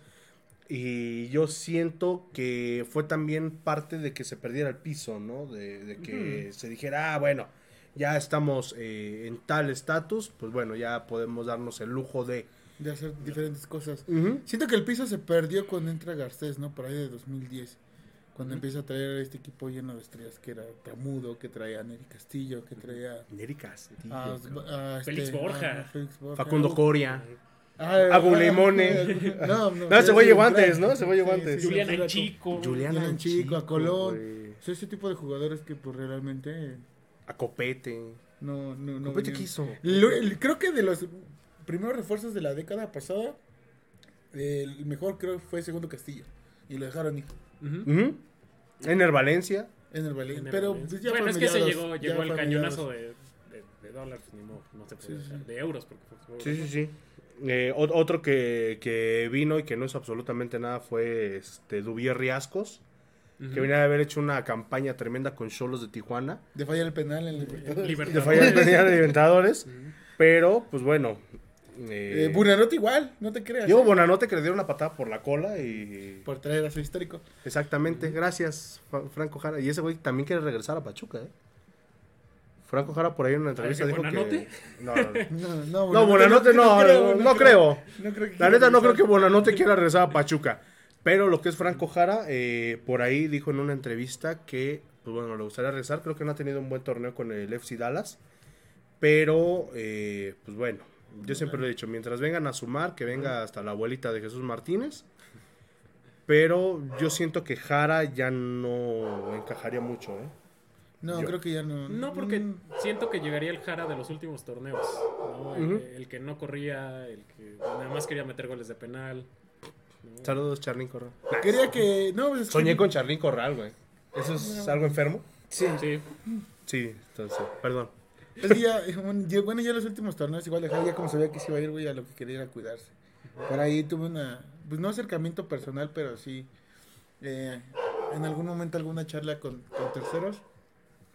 Y yo siento que fue también parte de que se perdiera el piso, ¿no? De, que se dijera, ah, bueno, ya estamos eh, en tal estatus, pues bueno, ya podemos darnos el lujo de de hacer diferentes cosas. Siento que el piso se perdió cuando entra Garcés, ¿no? Por ahí de 2010. Cuando empieza a traer este equipo lleno de estrellas que era Tamudo, que traía Neri Castillo, que traía... Neri Castillo. A, este, Félix, Borja. Facundo Coria. Ah, Agulemone. no, no, <laughs> no, se fue guantes, ¿no? Se fue guantes. Julián Anchico. Julián Anchico, a Colón. ese tipo de jugadores que pues realmente... A Copete. No, no, no. Copete quiso. creo que de los primeros refuerzos de la década pasada, el mejor creo fue Segundo Castillo. Y lo dejaron ir. En el Valencia. En el Valencia. Pero pues, ya bueno, es que se llegó, llegó el cañonazo de, de, dólares, ni modo, no se puede de euros. Porque sí, sí, sí. Eh, otro que, que, vino y que no es absolutamente nada fue este Dubier Riascos, que venía de haber hecho una campaña tremenda con Cholos de Tijuana. De fallar el penal en Libertadores. De fallar el penal en Libertadores. <laughs> Pero, pues bueno, eh, Bonanote igual, no te creas. Yo, ¿eh? Bonanote que le dio una patada por la cola y. Por traer a su histórico. Exactamente, gracias, Franco Jara. Y ese güey también quiere regresar a Pachuca, ¿eh? Franco Jara por ahí en una entrevista dijo Bonanote? que. <laughs> No, no, no. no, Bonanote no, no, creo. la neta, no creo que Bonanote quiera regresar a Pachuca. Pero lo que es Franco Jara, eh, por ahí dijo en una entrevista que, pues bueno, le gustaría regresar. Creo que no ha tenido un buen torneo con el FC Dallas. Pero, eh, pues bueno, yo siempre lo he dicho, mientras vengan a sumar, que venga hasta la abuelita de Jesús Martínez. Pero yo siento que Jara ya no encajaría mucho, ¿eh? No, creo que ya no. No, porque mm. siento que llegaría el Jara de los últimos torneos. El, que no corría, el que nada más quería meter goles de penal. Saludos, Charlín Corral. Quería que. No, pues Soñé con Charlín Corral, güey. ¿Eso es algo enfermo? Sí. Sí. Sí, entonces, perdón. Es que ya, bueno, ya los últimos torneos, igual dejaba ya como sabía que se iba a ir, güey, a lo que quería era cuidarse. Por ahí tuve una, pues no acercamiento personal, pero sí, eh, en algún momento alguna charla con, terceros.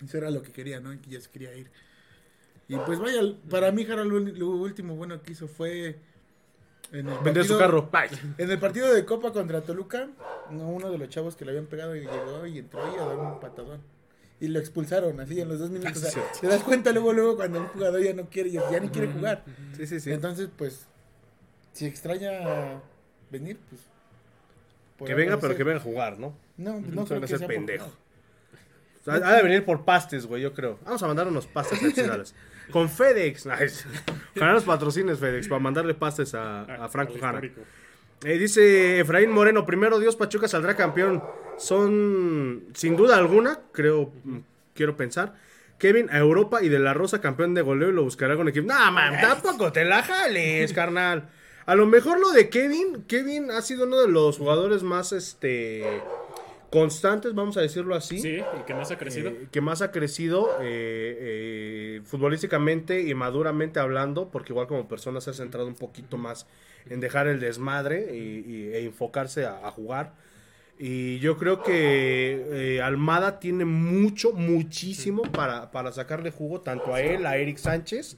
Eso era lo que quería, ¿no? Y que ya se quería ir. Y pues vaya, para mí, Jara, lo, último bueno que hizo fue. En el Vender su carro. En el partido de Copa contra Toluca, uno de los chavos que le habían pegado y llegó y entró y a dar un patadón y lo expulsaron así en los dos minutos. te das cuenta luego, luego cuando un jugador ya no quiere, ya ni quiere jugar. Sí, sí, sí. Entonces, pues, si extraña venir, pues. Que venga, pero que venga a jugar, ¿no? No, no, creo que ser pendejo. ha de venir por pastes, güey, yo creo. Vamos a mandar unos pastes adicionales. <laughs> Con FedEx. <laughs> Nice. Ojalá los patrocines FedEx para mandarle pastes a, a Franco Jara. Eh, dice Efraín Moreno, primero Dios Pachuca saldrá campeón. Son, sin duda alguna, creo, quiero pensar, Kevin a Europa y de la Rosa campeón de goleo y lo buscará con equipo. No, man, tampoco te la jales, carnal. A lo mejor lo de Kevin, Kevin ha sido uno de los jugadores más, este, constantes, vamos a decirlo así. Sí, y que más ha crecido. Eh, que más ha crecido eh, eh, futbolísticamente y maduramente hablando, porque igual como persona se ha centrado un poquito más en dejar el desmadre y, e enfocarse a, jugar. Y yo creo que Almada tiene mucho, muchísimo para, para sacarle jugo tanto a él, a Eric Sánchez,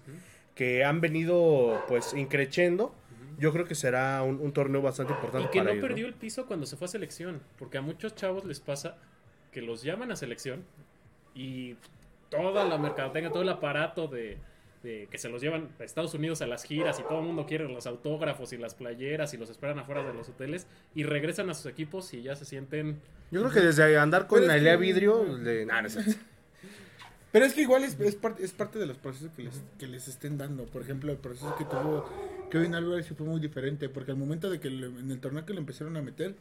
que han venido pues increciendo yo creo que será un, torneo bastante importante. Y que no perdió el piso cuando se fue a selección, porque a muchos chavos les pasa que los llaman a selección y toda la mercadotecnia, todo el aparato de, que se los llevan a Estados Unidos a las giras y todo el mundo quiere los autógrafos y las playeras y los esperan afuera de los hoteles y regresan a sus equipos y ya se sienten... Yo creo que desde andar con la idea vidrio de... <laughs> Pero es que igual es, es, parte, es parte de los procesos que les, que les estén dando. Por ejemplo, el proceso que tuvo Kevin Álvarez fue muy diferente, porque al momento de que en el torneo que lo empezaron a meter,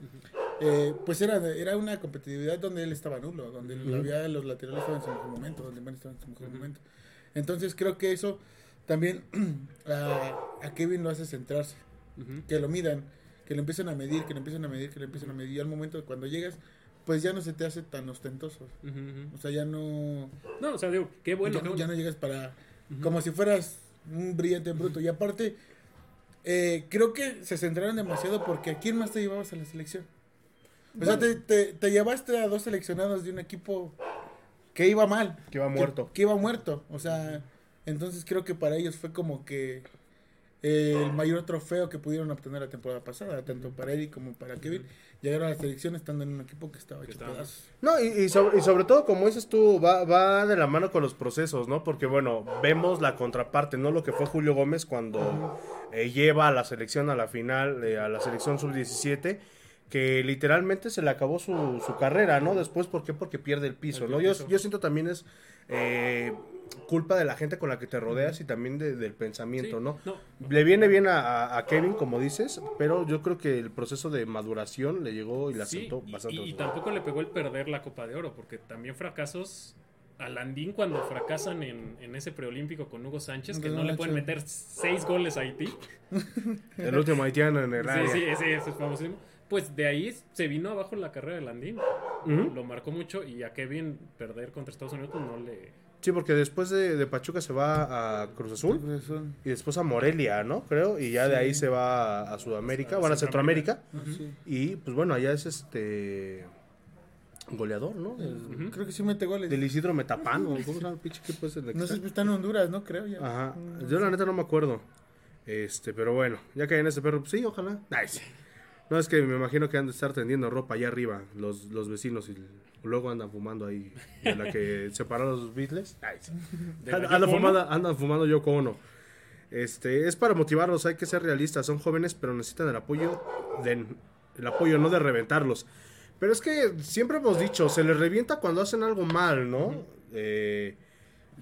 eh, pues era, era una competitividad donde él estaba nulo, donde había los laterales estaban en su mejor momento, donde Manny estaba en su mejor momento. Entonces creo que eso también <clears throat> a, Kevin lo hace centrarse, que lo midan, que lo empiecen a medir, que lo empiecen a medir, que lo empiecen a medir. Y al momento de cuando llegas, pues ya no se te hace tan ostentoso. O sea, ya no... No, o sea, digo, qué bueno. Ya, no, llegas para... Como si fueras un brillante bruto. Y aparte, eh, creo que se centraron demasiado porque ¿a quién más te llevabas a la selección? O sea, te, te, llevaste a dos seleccionados de un equipo que iba mal. Que iba muerto. Que, iba muerto. O sea, entonces creo que para ellos fue como que el mayor trofeo que pudieron obtener la temporada pasada, tanto para Eric como para Kevin. Llegaron a la selección estando en un equipo que estaba hecho pedazos. No, y, sobre, y, sobre, todo, como dices tú, va, va de la mano con los procesos, ¿no? Porque, bueno, vemos la contraparte, ¿no? Lo que fue Julio Gómez cuando eh, lleva a la selección a la final, eh, a la selección sub-17 que literalmente se le acabó su, su carrera, ¿no? Después, ¿por qué? Porque pierde el piso, ¿no? Yo, yo siento también es eh, culpa de la gente con la que te rodeas y también del pensamiento, ¿no? Le viene bien a, Kevin, como dices, pero yo creo que el proceso de maduración le llegó y la sentó bastante. Y, y tampoco le pegó el perder la Copa de Oro, porque también fracasos a Landín cuando fracasan en, en, ese preolímpico con Hugo Sánchez, que no, le pueden meter seis goles a Haití. el último haitiano en el área. Sí, sí, sí, eso es famosísimo pues de ahí se vino abajo la carrera de Landín. Lo marcó mucho y a Kevin perder contra Estados Unidos pues, no le... Sí, porque después de, Pachuca se va a Cruz Azul, y después a Morelia, ¿no? Creo, y ya de ahí se va a, Sudamérica, van a Centroamérica. Y pues bueno, allá es este goleador, ¿no? Creo que sí mete goles. Del Isidro Metapán, ¿cómo se llama el pinche equipo ese? No sé, si está en Honduras, ¿no? Creo ya. Ajá. Yo la neta no me acuerdo. Este, pero bueno, ya que en ese perro, pues sí, ojalá. Nice. No, es que me imagino que han de estar tendiendo ropa allá arriba los, los vecinos y luego andan fumando ahí. De la que <laughs> separaron los Beatles. andan, fumando, andan fumando yo con uno. Este, es para motivarlos, hay que ser realistas. Son jóvenes, pero necesitan el apoyo, de, el apoyo, no de reventarlos. Pero es que siempre hemos dicho, se les revienta cuando hacen algo mal, ¿no? Eh,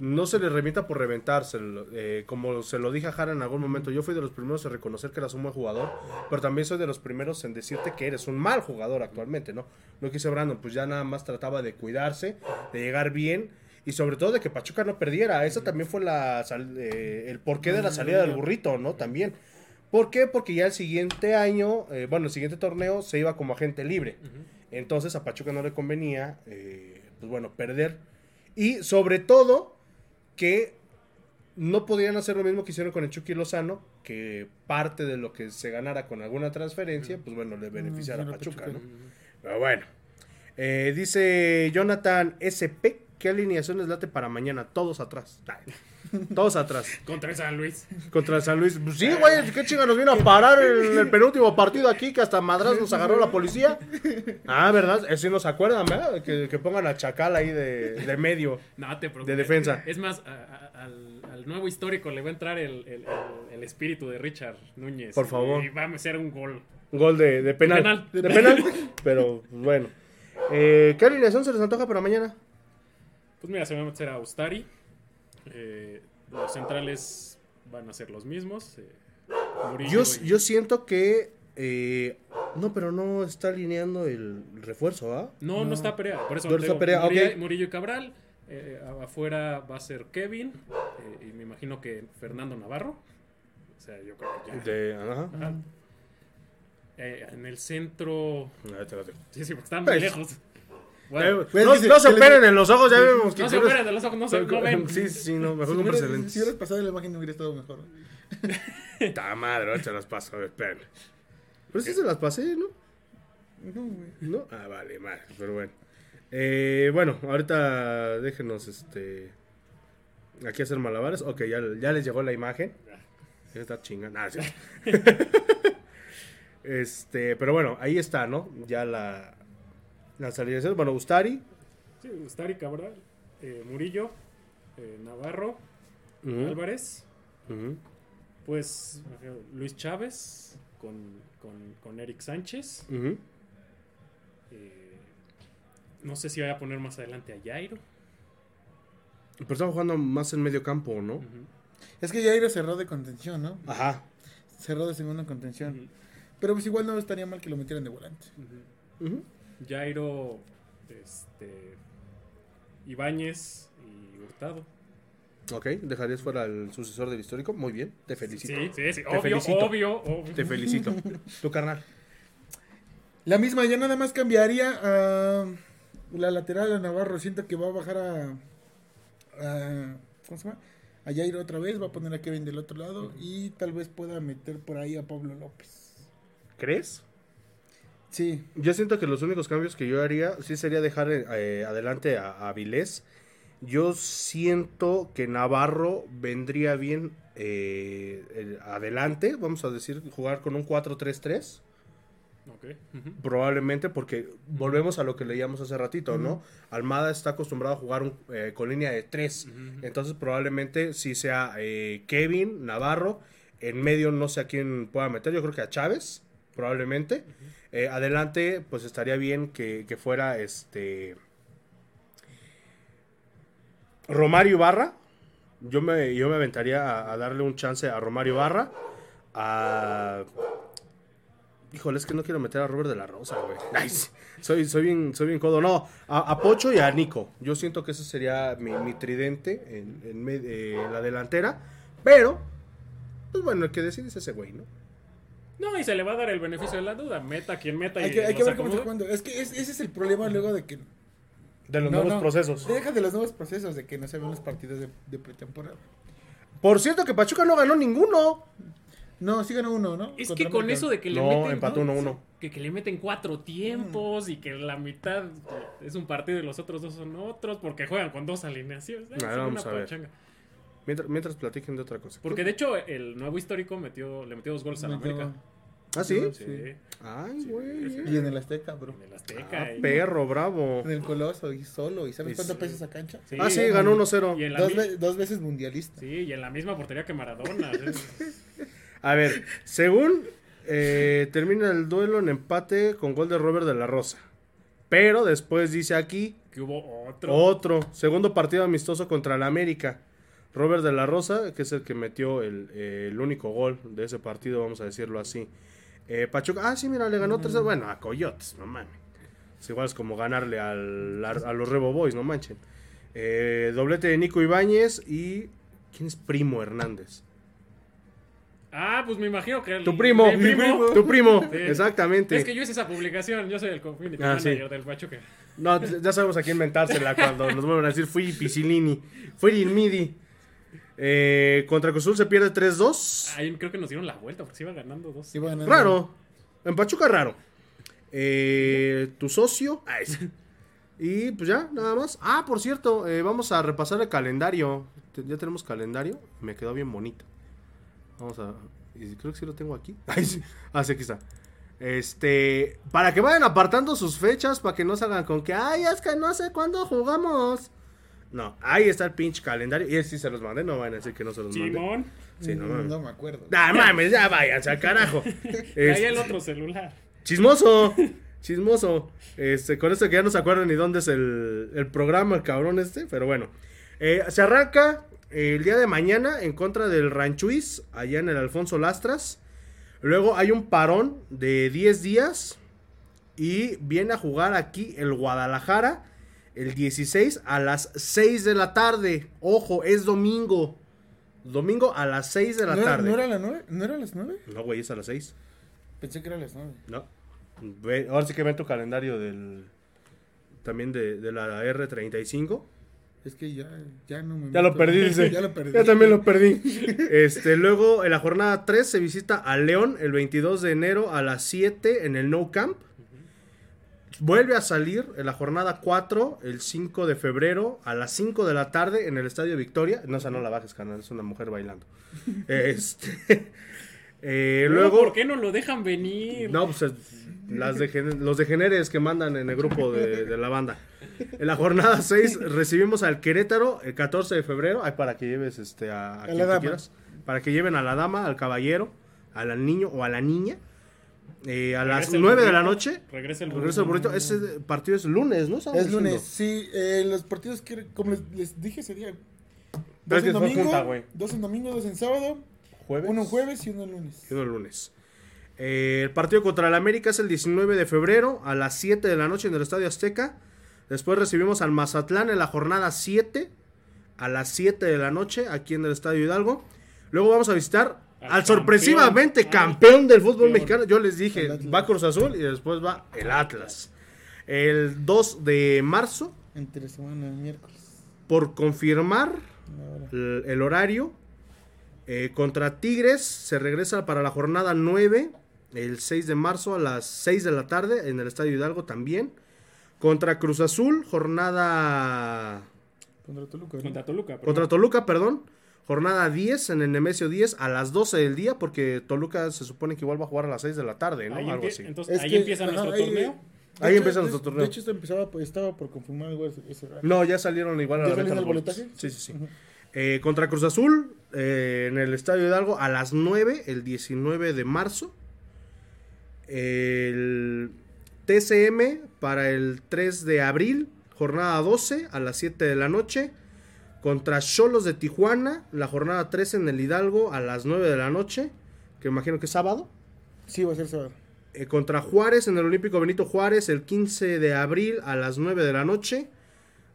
no se le revienta por reventarse. Eh, como se lo dije a Jara en algún momento, yo fui de los primeros en reconocer que eras un buen jugador, pero también soy de los primeros en decirte que eres un mal jugador actualmente, ¿no? Lo que hice Brandon, pues ya nada más trataba de cuidarse, de llegar bien y sobre todo de que Pachuca no perdiera. Esa también fue la, eh, el porqué de la salida del burrito, ¿no? También. ¿Por qué? Porque ya el siguiente año, eh, bueno, el siguiente torneo se iba como agente libre. Entonces a Pachuca no le convenía, pues bueno, perder. Y sobre todo, que no podrían hacer lo mismo que hicieron con el Chucky Lozano, que parte de lo que se ganara con alguna transferencia, pues bueno, le beneficiara a Pachuca, ¿no? Pero bueno. Eh, dice Jonathan SP, ¿qué alineaciones late para mañana? Todos atrás. Todos atrás. Contra el San Luis. Contra el San Luis. Pues sí, güey, qué chinga nos vino a parar el, el, penúltimo partido aquí que hasta Madras nos agarró la policía. Ah, ¿verdad? Eso sí nos acuerdan, ¿verdad? Que, que pongan a Chacal ahí de, de medio. No, te De defensa. Es más, al, al, nuevo histórico le va a entrar el, el, el, espíritu de Richard Núñez. Por favor. Y va a ser un gol. Un gol de, de penal. De penal. Pero, bueno. Eh, ¿Qué alineación se les antoja para mañana? Pues mira, se va a meter a Ustari. Eh, los centrales van a ser los mismos. Eh, yo, yo siento que. Eh, no, pero no está alineando el refuerzo, ¿ah? No, no, está Perea. Por eso Murillo, y Cabral. afuera va a ser Kevin. y me imagino que Fernando Navarro. O sea, yo creo que ya. en el centro. Sí, sí, porque están muy pues, lejos. Bueno, no, no, se operen en los ojos, ya vemos que. No se operen en los ojos, no se no ven. Sí, sí, no, mejor si lentes. Si hubieras pasado la imagen, no hubiera estado mejor. Está madre, se las paso, a ver, esperen. Pero sí se las pasé, ¿no? No, güey. ¿No? Ah, vale, madre, pero bueno. Eh, bueno, ahorita déjenos este. Aquí hacer malabares. Ok, ya, ya les llegó la imagen. Ya está chingando. Ah, sí. <laughs> <laughs> este, pero bueno, ahí está, ¿no? Ya la, las alineaciones, bueno, Ustari. Sí, Ustari, Cabral, eh, Murillo, eh, Navarro, Álvarez. Pues Luis Chávez con, con, Eric Sánchez. Eh, no sé si voy a poner más adelante a Jairo. Pero estaba jugando más en medio campo, ¿no? Es que Jairo cerró de contención, ¿no? Ajá. Cerró de segunda contención. Pero pues igual no estaría mal que lo metieran de volante. Jairo, este, Ibáñez y Hurtado. Ok, dejarías fuera al sucesor del histórico. Muy bien, te felicito. Sí, sí, sí. Te obvio, felicito. obvio, Te felicito. <laughs> tu carnal. La misma, ya nada más cambiaría a la lateral a Navarro. Siento que va a bajar a, a ¿cómo se llama? A Jairo otra vez, va a poner a Kevin del otro lado y tal vez pueda meter por ahí a Pablo López. ¿Crees? Sí. Yo siento que los únicos cambios que yo haría sí sería dejar eh, adelante a, a Vilés yo siento que Navarro vendría bien eh, adelante, vamos a decir, jugar con un 4-3-3. Probablemente porque volvemos a lo que leíamos hace ratito, ¿no? Almada está acostumbrado a jugar eh, con línea de 3. Entonces probablemente si sea eh, Kevin, Navarro. En medio no sé a quién pueda meter, yo creo que a Chávez, probablemente. Adelante pues estaría bien que, fuera este... Romario Barra. Yo me, yo me aventaría a, darle un chance a Romario Barra. A. Híjole, es que no quiero meter a Robert de la Rosa, güey. <laughs> soy, soy, bien, soy bien codo. No, a, Pocho y a Nico. Yo siento que ese sería mi, tridente en, en eh, la delantera. Pero, pues bueno, el que decide es ese güey, ¿no? No, y se le va a dar el beneficio de la duda. Meta quien meta. Hay que, hay que ver cómo está jugando. Es que ese es el problema luego de que de los nuevos procesos. Deja de los nuevos procesos, de que no se ven los partidos de, pretemporada. Por cierto, que Pachuca no ganó ninguno. No, sí ganó uno, ¿no? Es que con eso de que le no, meten. empató uno, uno. Que, que, le meten cuatro tiempos y que la mitad es un partido y los otros dos son otros, porque juegan con dos alineaciones. vamos a ver. Mientras, mientras platiquen de otra cosa. Porque de hecho, el nuevo histórico metió, le metió dos goles a la América. ¿Ah, sí? sí. Ay, güey. Y en el Azteca, bro. En el Azteca. Ah, perro, bravo. En el Coloso y solo. ¿Y sabes cuánto pesa esa cancha? ah, sí, ganó 1-0. Dos, dos, veces mundialista. Sí, y en la misma portería que Maradona. <laughs> A ver, según eh, termina el duelo en empate con gol de Robert de la Rosa. Pero después dice aquí... Que hubo otro. Otro. Segundo partido amistoso contra el América. Robert de la Rosa, que es el que metió el, el único gol de ese partido, vamos a decirlo así. Eh, Pachuca, ah, sí, mira, le ganó 3 Bueno, a Coyotes, no mames. Es igual es como ganarle al, a, los Rebo Boys, no manchen. Eh, doblete de Nico Ibáñez y. ¿Quién es Primo Hernández? Ah, pues me imagino que. tu primo, Tu primo, <laughs> exactamente. Es que yo hice esa publicación, yo soy el community ah, manager del Pachuca. No, ya sabemos a quién inventársela cuando nos vuelven a decir fui Pisilini, fui Midi. Eh, contra Cruzul se pierde 3-2. Ahí creo que nos dieron la vuelta porque se iba ganando 2. Raro. En Pachuca raro. Eh, tu socio. y pues ya, nada más. Ah, por cierto, eh, vamos a repasar el calendario. Ya tenemos calendario. Me quedó bien bonito. Vamos a. Creo que sí lo tengo aquí. <laughs> Ah, sí, aquí está. Este. Para que vayan apartando sus fechas. Para que no salgan con que. Ay, es que no sé cuándo jugamos. No, ahí está el pinche calendario. Y si se los mandé, no van a decir que no se los mandé. Simón. Sí, no, mames. no me acuerdo. Ah, mames, ya váyanse al carajo. <laughs> Este, ahí el otro celular. Chismoso. <laughs> Chismoso. Este, con esto que ya no se acuerdan ni dónde es el, el programa, el cabrón este. Pero bueno. Eh, se arranca el día de mañana en contra del Ranchuis, allá en el Alfonso Lastras. Luego hay un parón de 10 días. Y viene a jugar aquí el Guadalajara el 16 a las 6 de la tarde. Ojo, es domingo. Domingo a las 6 de la tarde. ¿No era, la 9? ¿No era a las 9? No, güey, es a las 6. Pensé que era a las 9. No. ahora sí que ven tu calendario del. También de, de la R35. Es que ya, ya no me. Ya lo perdí, dice. <laughs> ya lo perdí. Ya también lo perdí. <laughs> este, luego, en la jornada 3 se visita a León el 22 de enero a las 7 en el No Camp. Vuelve a salir en la jornada 4, el 5 de febrero, a las 5 de la tarde, en el Estadio Victoria. No, o sea, no la bajes, canal, es una mujer bailando. <laughs> este. <laughs> Eh, luego. ¿Por qué no lo dejan venir? No, pues las los degeneres que mandan en el grupo de, la banda. En la jornada 6 <laughs> recibimos al Querétaro el 14 de febrero. Ay, para que lleves este, a, a, quien quieras. Para que lleven a la dama, al caballero, al niño o a la niña. Eh, a las 9 de la noche. Regresa el burrito. Ese partido es lunes, ¿no? Es lunes, sí. Eh, los partidos que, como les, dije, sería dos en, domingo, dos en domingo, dos en sábado. ¿Jueves? Uno en jueves y uno en lunes. Y uno en lunes. Eh, el partido contra el América es el 19 de febrero a las 7 de la noche en el Estadio Azteca. Después recibimos al Mazatlán en la jornada 7 a las 7 de la noche aquí en el Estadio Hidalgo. Luego vamos a visitar al, sorpresivamente campeón del fútbol mexicano. Yo les dije, va Cruz Azul y después va el Atlas. El 2 de marzo. Entre semana, miércoles. Por confirmar el, horario. Eh, contra Tigres se regresa para la jornada 9 el 6 de marzo a las 6 de la tarde en el Estadio Hidalgo también. Contra Cruz Azul, jornada... Contra Toluca. Contra Toluca, perdón. Contra Toluca, perdón. Jornada 10 en el Nemesio 10 a las 12 del día porque Toluca se supone que igual va a jugar a las 6 de la tarde, ¿no? Algo así. Entonces, ahí empieza nuestro torneo. Ahí empieza nuestro torneo. De hecho, esto empezaba, pues, estaba por confirmar algo ese, No, ya salieron igual a la venta. boletaje? Sí, sí, sí. eh, contra Cruz Azul, eh, en el Estadio Hidalgo, a las 9, el 19 de marzo. El TCM para el 3 de abril, jornada 12 a las 7 de la noche. Contra Cholos de Tijuana, la jornada 13 en el Hidalgo a las 9 de la noche, que imagino que es sábado. Sí, va a ser sábado. Eh, contra Juárez en el Olímpico Benito Juárez el 15 de abril a las 9 de la noche.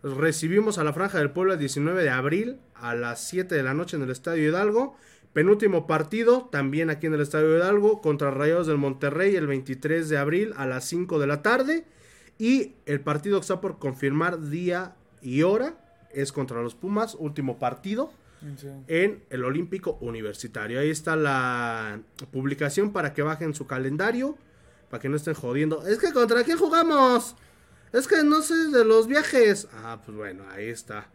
Recibimos a la Franja del Pueblo el 19 de abril a las 7 de la noche en el Estadio Hidalgo. Penúltimo partido, también aquí en el Estadio Hidalgo, contra Rayados del Monterrey el 23 de abril a las 5 de la tarde. Y el partido que está por confirmar día y hora es contra los Pumas, último partido en el Olímpico Universitario. Ahí está la publicación para que bajen su calendario, para que no estén jodiendo. Es que contra quién jugamos. Es que no sé de los viajes. Ah, pues bueno, ahí está.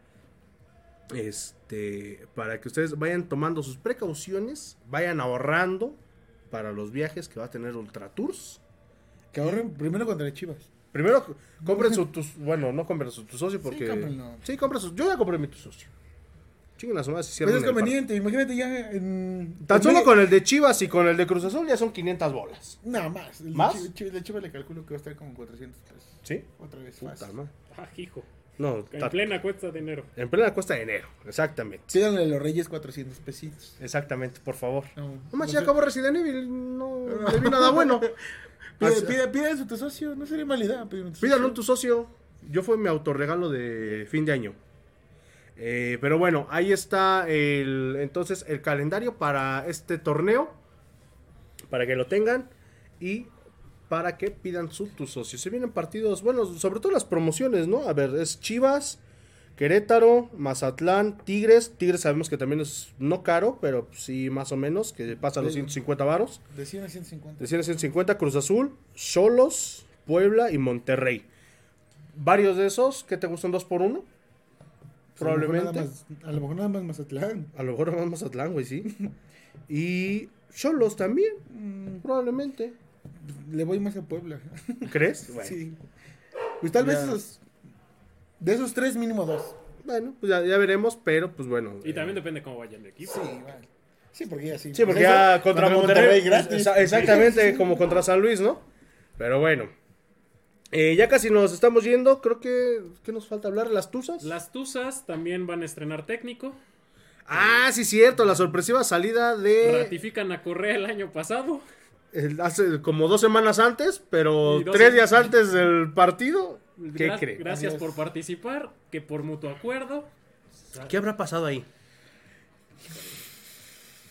Este, para que ustedes vayan tomando sus precauciones, vayan ahorrando para los viajes que va a tener Ultra Tours. Que ahorren primero contra Chivas. Primero compren su, bueno, no compren su tu socio porque Sí, compren su, yo ya compré mi tu socio. Chinguen las si Pues es conveniente, imagínate ya en... Tan solo con el de Chivas y con el de Cruz Azul ya son 500 bolas. No, más. El ¿Más? De Chivas, Chivas le calculo que va a estar como 400 pesos. ¿Sí? Otra vez más. Ah, hijo. No, en plena cuesta de enero. En plena cuesta de enero, exactamente. Síganle a los Reyes 400 pesitos. Exactamente, por favor. No, no más, ya acabó Resident Evil, no le vi nada bueno. <laughs> pide, pide, a tu socio, no sería mala idea. Pídalo a tu socio. Yo fue mi autorregalo de fin de año. Eh, pero bueno, ahí está el, entonces el calendario para este torneo. Para que lo tengan. Y para que pidan su tu socio. Se vienen partidos, bueno, sobre todo las promociones, ¿no? A ver, es Chivas, Querétaro, Mazatlán, Tigres. Tigres sabemos que también es no caro, pero sí más o menos, que pasa los 150 varos. De 100 a 150. De 100 a 150, Cruz Azul, Cholos, Puebla y Monterrey. Varios de esos, ¿qué te gustan dos por uno? Probablemente. A lo mejor nada más Mazatlán. A lo mejor nada más Mazatlán, güey, sí. y Cholos también, mm. probablemente. Le voy más a Puebla. ¿Crees? <laughs> Sí. Pues tal vez esos, de esos tres, mínimo dos. Bueno, pues ya, veremos, pero pues bueno. Y también eh, depende cómo vayan de equipo. Sí, vale. Sí, porque ya sí. Sí, porque ya contra, Monterrey. exactamente, <laughs> como contra San Luis, ¿no? Pero bueno. Eh, ya casi nos estamos yendo. Creo que. ¿Qué nos falta hablar? ¿Las Tuzas? Las Tuzas también van a estrenar técnico. Ah, sí, cierto. La sorpresiva salida de. Ratifican a Correa el año pasado hace como dos semanas antes, pero tres días antes del partido. ¿Qué cree? Gracias por participar, que por mutuo acuerdo. ¿Qué habrá pasado ahí?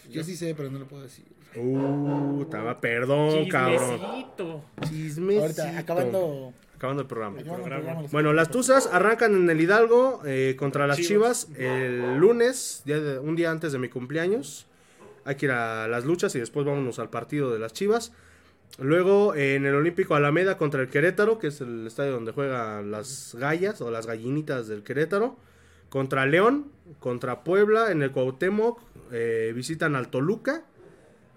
Yo sí sé, pero no lo puedo decir. Uh, estaba, perdón, cabrón. Chismecito. Ahorita, acabando. Acabando el programa. Bueno, las Tuzas arrancan en el Hidalgo eh, contra las Chivas, el lunes, un día antes de mi cumpleaños. Hay que ir a las luchas y después vámonos al partido de las Chivas. Luego en el Olímpico Alameda contra el Querétaro, que es el estadio donde juegan las gallas o las gallinitas del Querétaro. Contra León, contra Puebla, en el Cuauhtémoc, eh, visitan al Toluca,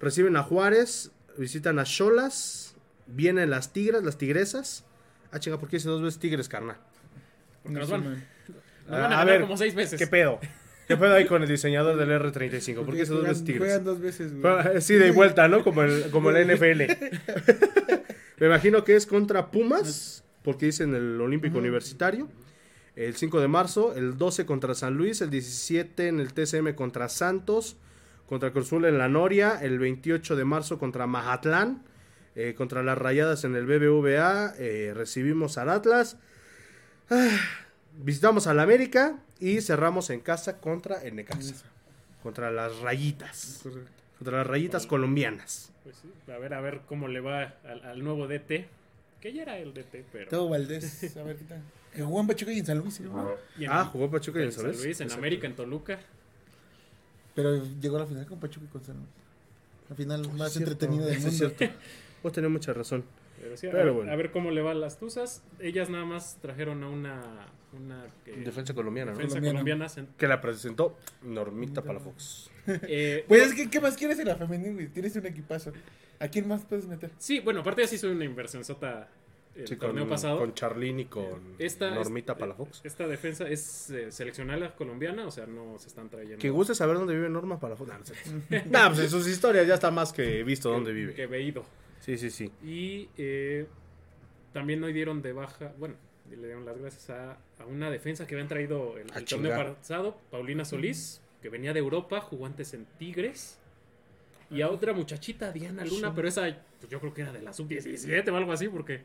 reciben a Juárez, visitan a Cholas, vienen las Tigres, las Tigresas. Ah, chinga, ¿por qué hice dos veces Tigres, carnal? Porque nos van, nos van a, a ver como seis veces. ¿Qué pedo? ¿Qué pedo ahí con el diseñador del R35? Porque esos dos veces tigres. Juegan dos veces, güey. Sí, de vuelta, ¿no? Como el, como el <laughs> NFL. Me imagino que es contra Pumas, porque dicen el Olímpico Universitario. El 5 de marzo, el 12 contra San Luis, el 17 en el TCM contra Santos, contra Cruzul en la Noria, el 28 de marzo contra Mazatlán, eh, contra las Rayadas en el BBVA, eh, recibimos al Atlas, ah, visitamos al América y cerramos en casa contra el Necaxa, contra las Rayitas, contra las Rayitas colombianas. Pues a ver, a ver cómo le va al, nuevo DT, que ya era el DT, pero... Todo Valdés, a ver qué tal. Jugó en Pachuca y en San Luis. ah, jugó en Pachuca y en San Luis. San Luis en América, en Toluca. Pero llegó a la final con Pachuca y con San Luis. La final más entretenida del <laughs> mundo. Es cierto. Vos tenés mucha razón. Pero a, ver, cómo le va a las Tuzas. Ellas nada más trajeron a una. una defensa colombiana, defensa colombiana. Que la presentó Normita Palafox. <laughs> Eh, <laughs> pues, ¿qué, más quieres en la femenina? Tienes un equipazo. ¿A quién más puedes meter? Sí, bueno, aparte ya sí soy una inversión sota el torneo pasado. Con Charlín y con Normita Palafox. Esta defensa es eh, seleccionada colombiana, o sea, no se están trayendo. Que guste saber dónde vive Norma Palafox. <laughs> No, pues en sus historias ya está más que visto dónde vive. Que veído. Sí, sí, sí. Y eh, también hoy dieron de baja, bueno, le dieron las gracias a, una defensa que habían traído el, el torneo pasado, Paulina Solís, que venía de Europa, jugó antes en Tigres. Y a otra muchachita, Diana Luna, pero esa pues yo creo que era de la sub-17 o algo así, porque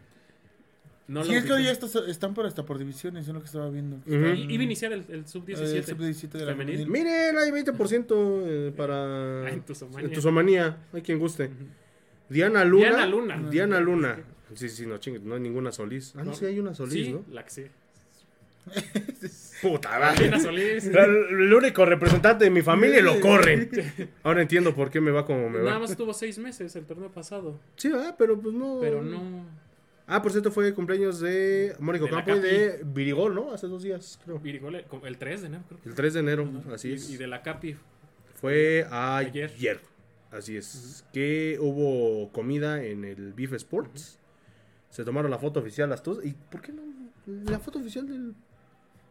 no sí, es que hoy están por hasta por divisiones, es lo que estaba viendo. Iba a iniciar el, sub-17. El sub-17 de la femenil. Miren, hay 20% eh, para. <laughs> en Tuzomanía. Hay quien guste. Diana Luna. Diana Luna. Diana Luna. Sí, sí, no chingue, no hay ninguna Solís. Ah, no, sí hay una Solís, sí, ¿no? La que sí. <laughs> Puta madre. El único representante de mi familia lo corren. <laughs> Ahora entiendo por qué me va como me va. Nada más tuvo seis meses el torneo pasado. Sí, ah, pero pues no. Pero no. Ah, por cierto, fue cumpleaños de Mónico Campo y de Virigol, ¿no? Hace dos días, creo. Virigol, el 3 de enero, creo. El 3 de enero, así es. Y de la Capi. Fue ayer. Así es. Que hubo comida en el Beef Sports. Se tomaron la foto oficial las dos. ¿Y por qué no? La foto oficial del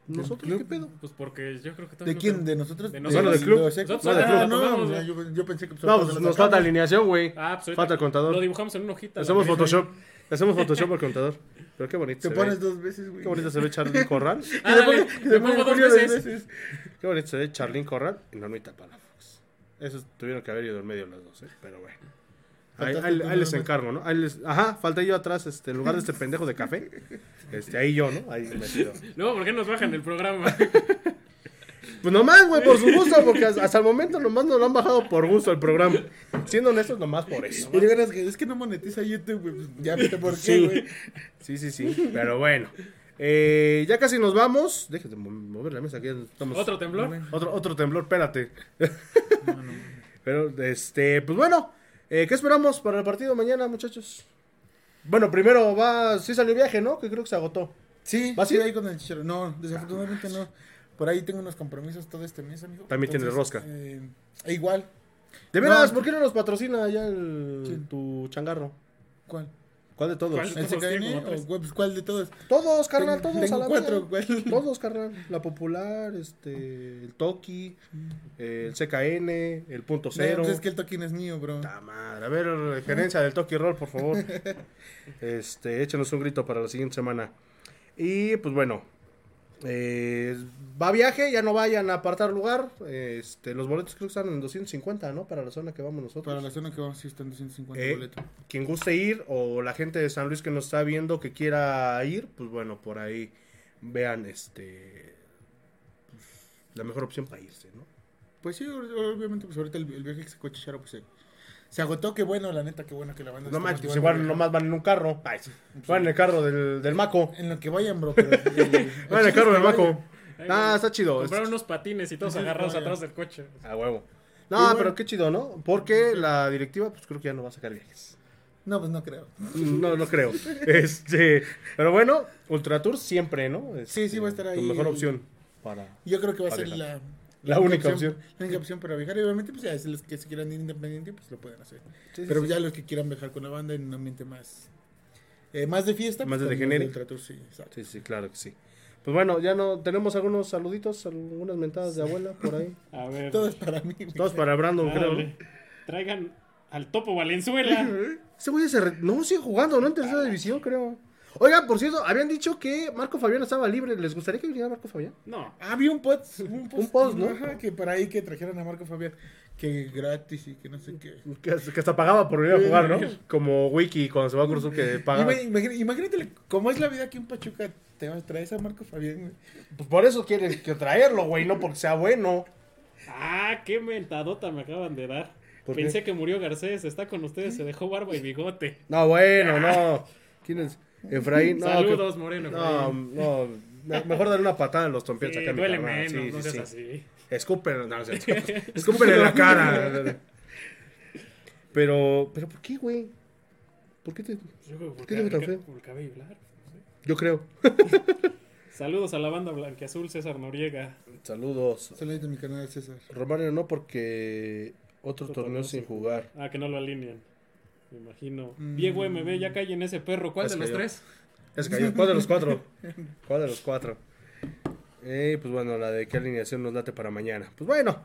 ¿Nosotros qué pedo? Pues porque yo creo que ¿De quién? ¿De nosotros? De nosotros. Bueno, del club. Nosotros, no, club. yo, yo, pensé que... No, pues nos falta alineación, güey. Ah, pues Falta el contador. Lo dibujamos en una hojita. Hacemos Photoshop. Hacemos Photoshop al contador. Pero qué bonito. Te pones dos veces, güey. Qué bonito se ve Charlín <laughs> Corral. ah, dale, te pongo dos veces. Qué bonito se ve Charlín Corral y Normita Palafox. Esos tuvieron que haber ido en medio los dos, ¿eh? Pero bueno. Ahí, ahí, les encargo, ¿no? Ahí les, ajá, falté yo atrás, este, en lugar de este pendejo de café. Este, ahí yo, ¿no? Ahí metido. Luego, ¿por qué nos bajan el programa? Pues nomás, güey, por su gusto, porque hasta el momento nomás nos lo han bajado por gusto el programa. Siendo honestos, nomás por eso. Y digan, es que no monetiza YouTube, güey. Pues, ya viste por qué, güey. Sí, sí, sí. Pero bueno. Eh, ya casi nos vamos. Déjate mover la mesa. Aquí estamos... ¿Otro temblor? Otro, otro temblor, espérate. <laughs> Pero, este, pues bueno. Eh, ¿Qué esperamos para el partido mañana, muchachos? Bueno, primero va. Sí salió viaje, ¿no? Que creo que se agotó. Sí, ¿Va sí, ahí con el chichero. No, desafortunadamente no. Por ahí tengo unos compromisos todo este mes, amigo. También tiene rosca. Eh, e igual. De veras, ¿por qué no nos patrocina ya el, tu changarro? ¿Cuál? ¿Cuál de todos? ¿El CKN o cuál de todos? Todos, carnal, todos. Tengo a la cuatro, Todos, carnal. La Popular, este, el Toki, el CKN, el Punto Cero. No, pues es que el Toki no es mío, bro. Ta madre. A ver, gerencia del Toki Roll, por favor. <laughs> este, échenos un grito para la siguiente semana. Y, pues bueno, eh, va a viaje, ya no vayan a apartar lugar. Este, los boletos creo que están en 250, ¿no? Para la zona que vamos nosotros. Para la zona que vamos, sí están 250 eh, boletos. Quien guste ir o la gente de San Luis que nos está viendo que quiera ir, pues bueno, por ahí vean este pues, la mejor opción para irse, ¿no? Pues sí, obviamente, pues ahorita el, viaje que se coche Charo, pues se agotó, qué bueno, la neta, qué bueno que la banda. No manches, pues igual nomás van en un carro. Van en el carro del, del Maco. En lo que vayan, bro. Pero, <laughs> van en el carro del Maco. Ah, está chido. Compraron unos patines y todos agarrados atrás del coche. A huevo. No, pero qué chido, ¿no? Porque la directiva, pues creo que ya no va a sacar viajes. No, pues no creo. No, no creo. <laughs> este, pero bueno, Ultra Tour siempre, ¿no? sí, sí va a estar ahí. Tu mejor opción para. Yo creo que va a ser la la, única opción, La única opción para viajar. Y obviamente, pues ya, si los que se quieran ir independiente, pues lo pueden hacer. Pero ya los que quieran viajar con la banda en un ambiente más, eh, más de fiesta. Más pues, de genérico. Sí, sí, sí, claro que sí. Pues bueno, ya no tenemos algunos saluditos, algunas mentadas de abuela por ahí. <laughs> A ver. Todo es para mí. Todos para Brandon, creo. Traigan al Topo Valenzuela. <laughs> Ese güey se no sigue jugando, ¿no? En tercera división, creo. Oiga, por cierto, habían dicho que Marco Fabián estaba libre. ¿Les gustaría que viniera Marco Fabián? No. Había un post, un post, ¿no? Ajá, que por ahí que trajeran a Marco Fabián. Que gratis y que no sé qué. Que, que hasta pagaba por venir a jugar, ¿no? Como Wiki cuando se va a Cruz que paga. Imagínate, cómo es la vida aquí en Pachuca. Te traes a Marco Fabián, Pues por eso quieren que traerlo, güey, no porque sea bueno. Ah, qué mentadota me acaban de dar. Pensé que murió Garcés, está con ustedes, se dejó barba y bigote. No, bueno, no. ¿Quién es? Efraín. No, Saludos, Moreno. No, no. Mejor darle una patada en los tompiates sí, acá duele menos, sí, no sí, así. Escupen, no, <laughs> en la cara. Pero, pero ¿por qué, güey? ¿Por qué te, ¿por qué te tan feo? Por el cabello largo. Yo creo. <laughs> Saludos a la banda blanqueazul César Noriega. Saludos. Saludos de mi canal César. Romario no porque otro, torneo, sin jugar. Ah, que no lo alinean. Me imagino. Mm. Diego MB, ya cae en ese perro. ¿Cuál de los tres? Es que ¿Cuál de los cuatro? <laughs> ¿Cuál de los cuatro? Eh, pues bueno, la de qué alineación nos date para mañana. Pues bueno,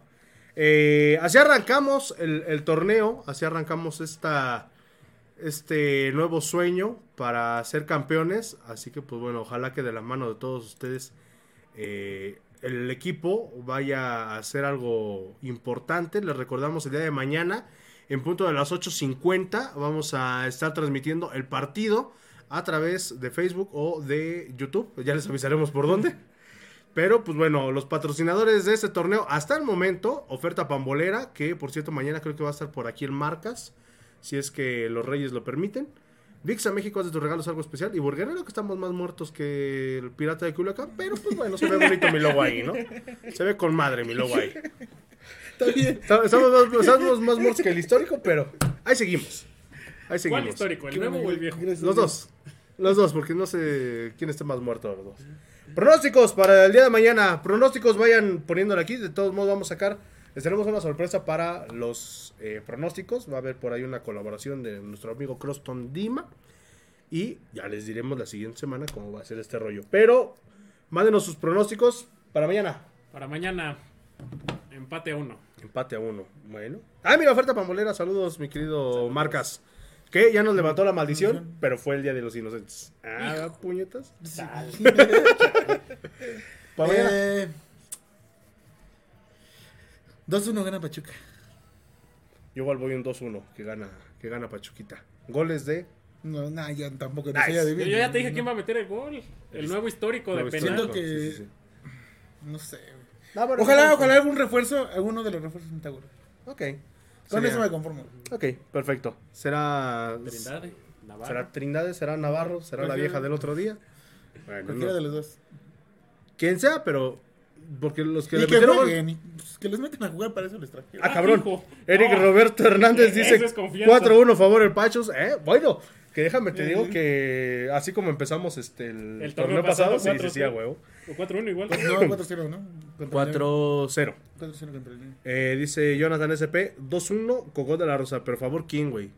eh, así arrancamos el, el, torneo, así arrancamos esta, este nuevo sueño para ser campeones. Así que pues bueno, ojalá que de la mano de todos ustedes eh, el equipo vaya a hacer algo importante. Les recordamos el día de mañana, en punto de las 8.50, vamos a estar transmitiendo el partido a través de Facebook o de YouTube. Ya les avisaremos por dónde. Pero pues bueno, los patrocinadores de este torneo hasta el momento, oferta pambolera, que por cierto mañana creo que va a estar por aquí en Marcas, si es que los Reyes lo permiten. VIX a México hace tus regalos algo especial. Y Burguerero, que estamos más muertos que el pirata de Culiacán. Pero pues bueno, se ve bonito mi logo ahí, ¿no? Se ve con madre mi logo ahí. Está bien. Estamos más, muertos que el histórico, pero ahí seguimos. Ahí seguimos. ¿Cuál histórico? ¿El nuevo o el viejo? Los dos. Los dos, porque no sé quién está más muerto de los dos. Pronósticos para el día de mañana. Pronósticos vayan poniéndole aquí. De todos modos, vamos a sacar. Les tenemos una sorpresa para los eh, pronósticos. Va a haber por ahí una colaboración de nuestro amigo Croston Dima. Y ya les diremos la siguiente semana cómo va a ser este rollo. Pero mándenos sus pronósticos para mañana. Para mañana, empate a uno. Empate a uno. Bueno. Ah, mira, oferta pambolera. Saludos, mi querido Marcas. Que ya nos levantó la maldición, pero fue el día de los inocentes. Ah, puñetas. <laughs> para eh, 2-1 gana Pachuca. Yo igual voy un 2-1 que gana, que gana Pachuquita. Goles de. No, nah, ya tampoco. No yo, ya te dije quién va a meter el gol. El nuevo histórico de penal. que. No sé. Ojalá, ojalá algún refuerzo, alguno de los refuerzos en Taguro. Ok. Con eso me conformo. Ok, perfecto. Será. Trindade, Navarro. Será Trindade, será Navarro, será la vieja del otro día. Bueno, Cualquiera de los dos. Quien sea, pero porque los que le metieron. Pues, que les meten a jugar para eso les trajeron. Ah, cabrón. Eric Roberto Hernández <laughs> dice 4-1 favor el Pachos. Eh, bueno, que déjame te digo que así como empezamos este el, torneo, pasado, sí, sí, sí, a huevo. 4-1 igual. No, <laughs> 4-0, ¿no? 4-0. 4-0 contra el eh, Dice Jonathan SP 2-1 con gol de la Rosa. Pero favor, ¿quién, güey?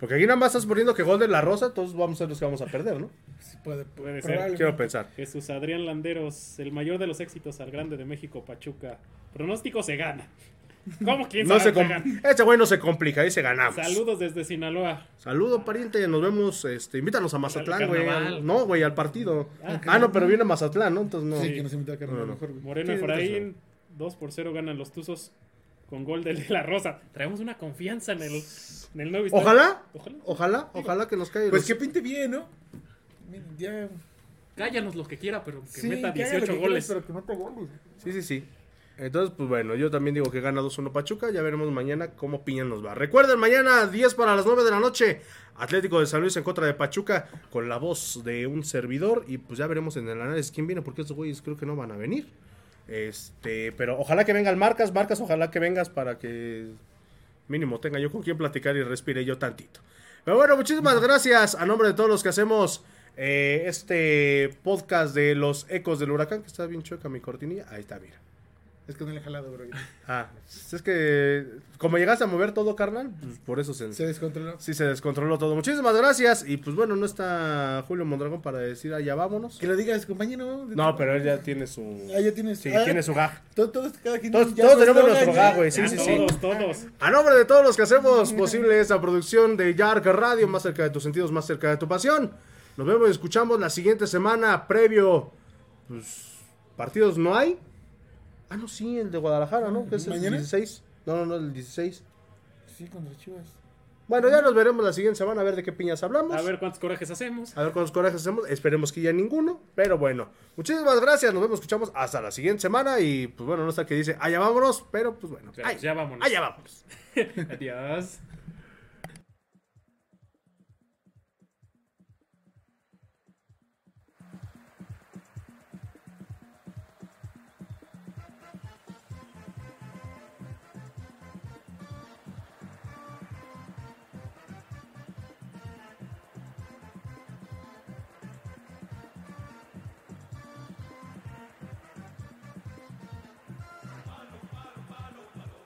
Porque aquí nada más estás poniendo que gol de la Rosa, todos vamos a ser los que vamos a perder, ¿no? Sí, puede, puede ser. Quiero pensar. Jesús Adrián Landeros, el mayor de los éxitos al grande de México, Pachuca. Pronóstico se gana. ¿Cómo quién no se Este güey no se complica, se ganamos. Saludos desde Sinaloa. Saludo, pariente, nos vemos, este, invítanos a Mazatlán, güey. No, güey, al partido. Ah, ah no, pero viene a Mazatlán, ¿no? Entonces no. Sí, que nos invita a Carnaval no, mejor, Moreno Efraín, 2 por 0 ganan los Tuzos con gol de La Rosa. Traemos una confianza en el, en el nuevo ¿Ojalá? ojalá, ojalá, ojalá que nos caiga. Pues que pinte bien, ¿no? Ya. Cállanos lo que quiera, pero que meta 18 goles. pero que meta goles. Sí, sí, sí. Entonces, pues bueno, yo también digo que gana 2-1 Pachuca. Ya veremos mañana cómo Piña nos va. Recuerden, mañana 10 para las 9 de la noche. Atlético de San Luis en contra de Pachuca con la voz de un servidor. Y pues ya veremos en el análisis quién viene, porque estos güeyes creo que no van a venir. Este, pero ojalá que vengan Marcas, Marcas, ojalá que vengas para que mínimo tenga yo con quien platicar y respire yo tantito. Pero bueno, muchísimas gracias a nombre de todos los que hacemos eh, este podcast de los ecos del huracán, que está bien chueca mi cortinilla. Ahí está, mira. Es que no le he jalado, bro. Ah, es que como llegaste a mover todo, carnal, pues por eso se, se descontroló. Sí, se descontroló todo. Muchísimas gracias. Y pues bueno, no está Julio Mondragón para decir, ya vámonos. Que lo digas, compañero. No, pero él ya tiene su. Ah, ya tiene su. Sí, tiene su gag. Todos, cada quien todos, todos tenemos nuestro gag, güey. Sí, sí, sí. Todos, todos. A nombre de todos los que hacemos posible esta producción de Yark Radio, más cerca de tus sentidos, más cerca de tu pasión. Nos vemos y escuchamos la siguiente semana previo. Pues partidos no hay. Ah, no, sí, el de Guadalajara, ¿no? Que es el 16. No, no, no, el 16. Sí, contra Chivas. Bueno, ya nos veremos la siguiente semana a ver de qué piñas hablamos. A ver cuántos corajes hacemos. A ver cuántos corajes hacemos. Esperemos que ya ninguno. Pero bueno, muchísimas gracias. Nos vemos, escuchamos hasta la siguiente semana. Y pues bueno, no está que dice, allá vámonos. Pero pues bueno, ya vámonos. Allá vámonos. <laughs> Adiós.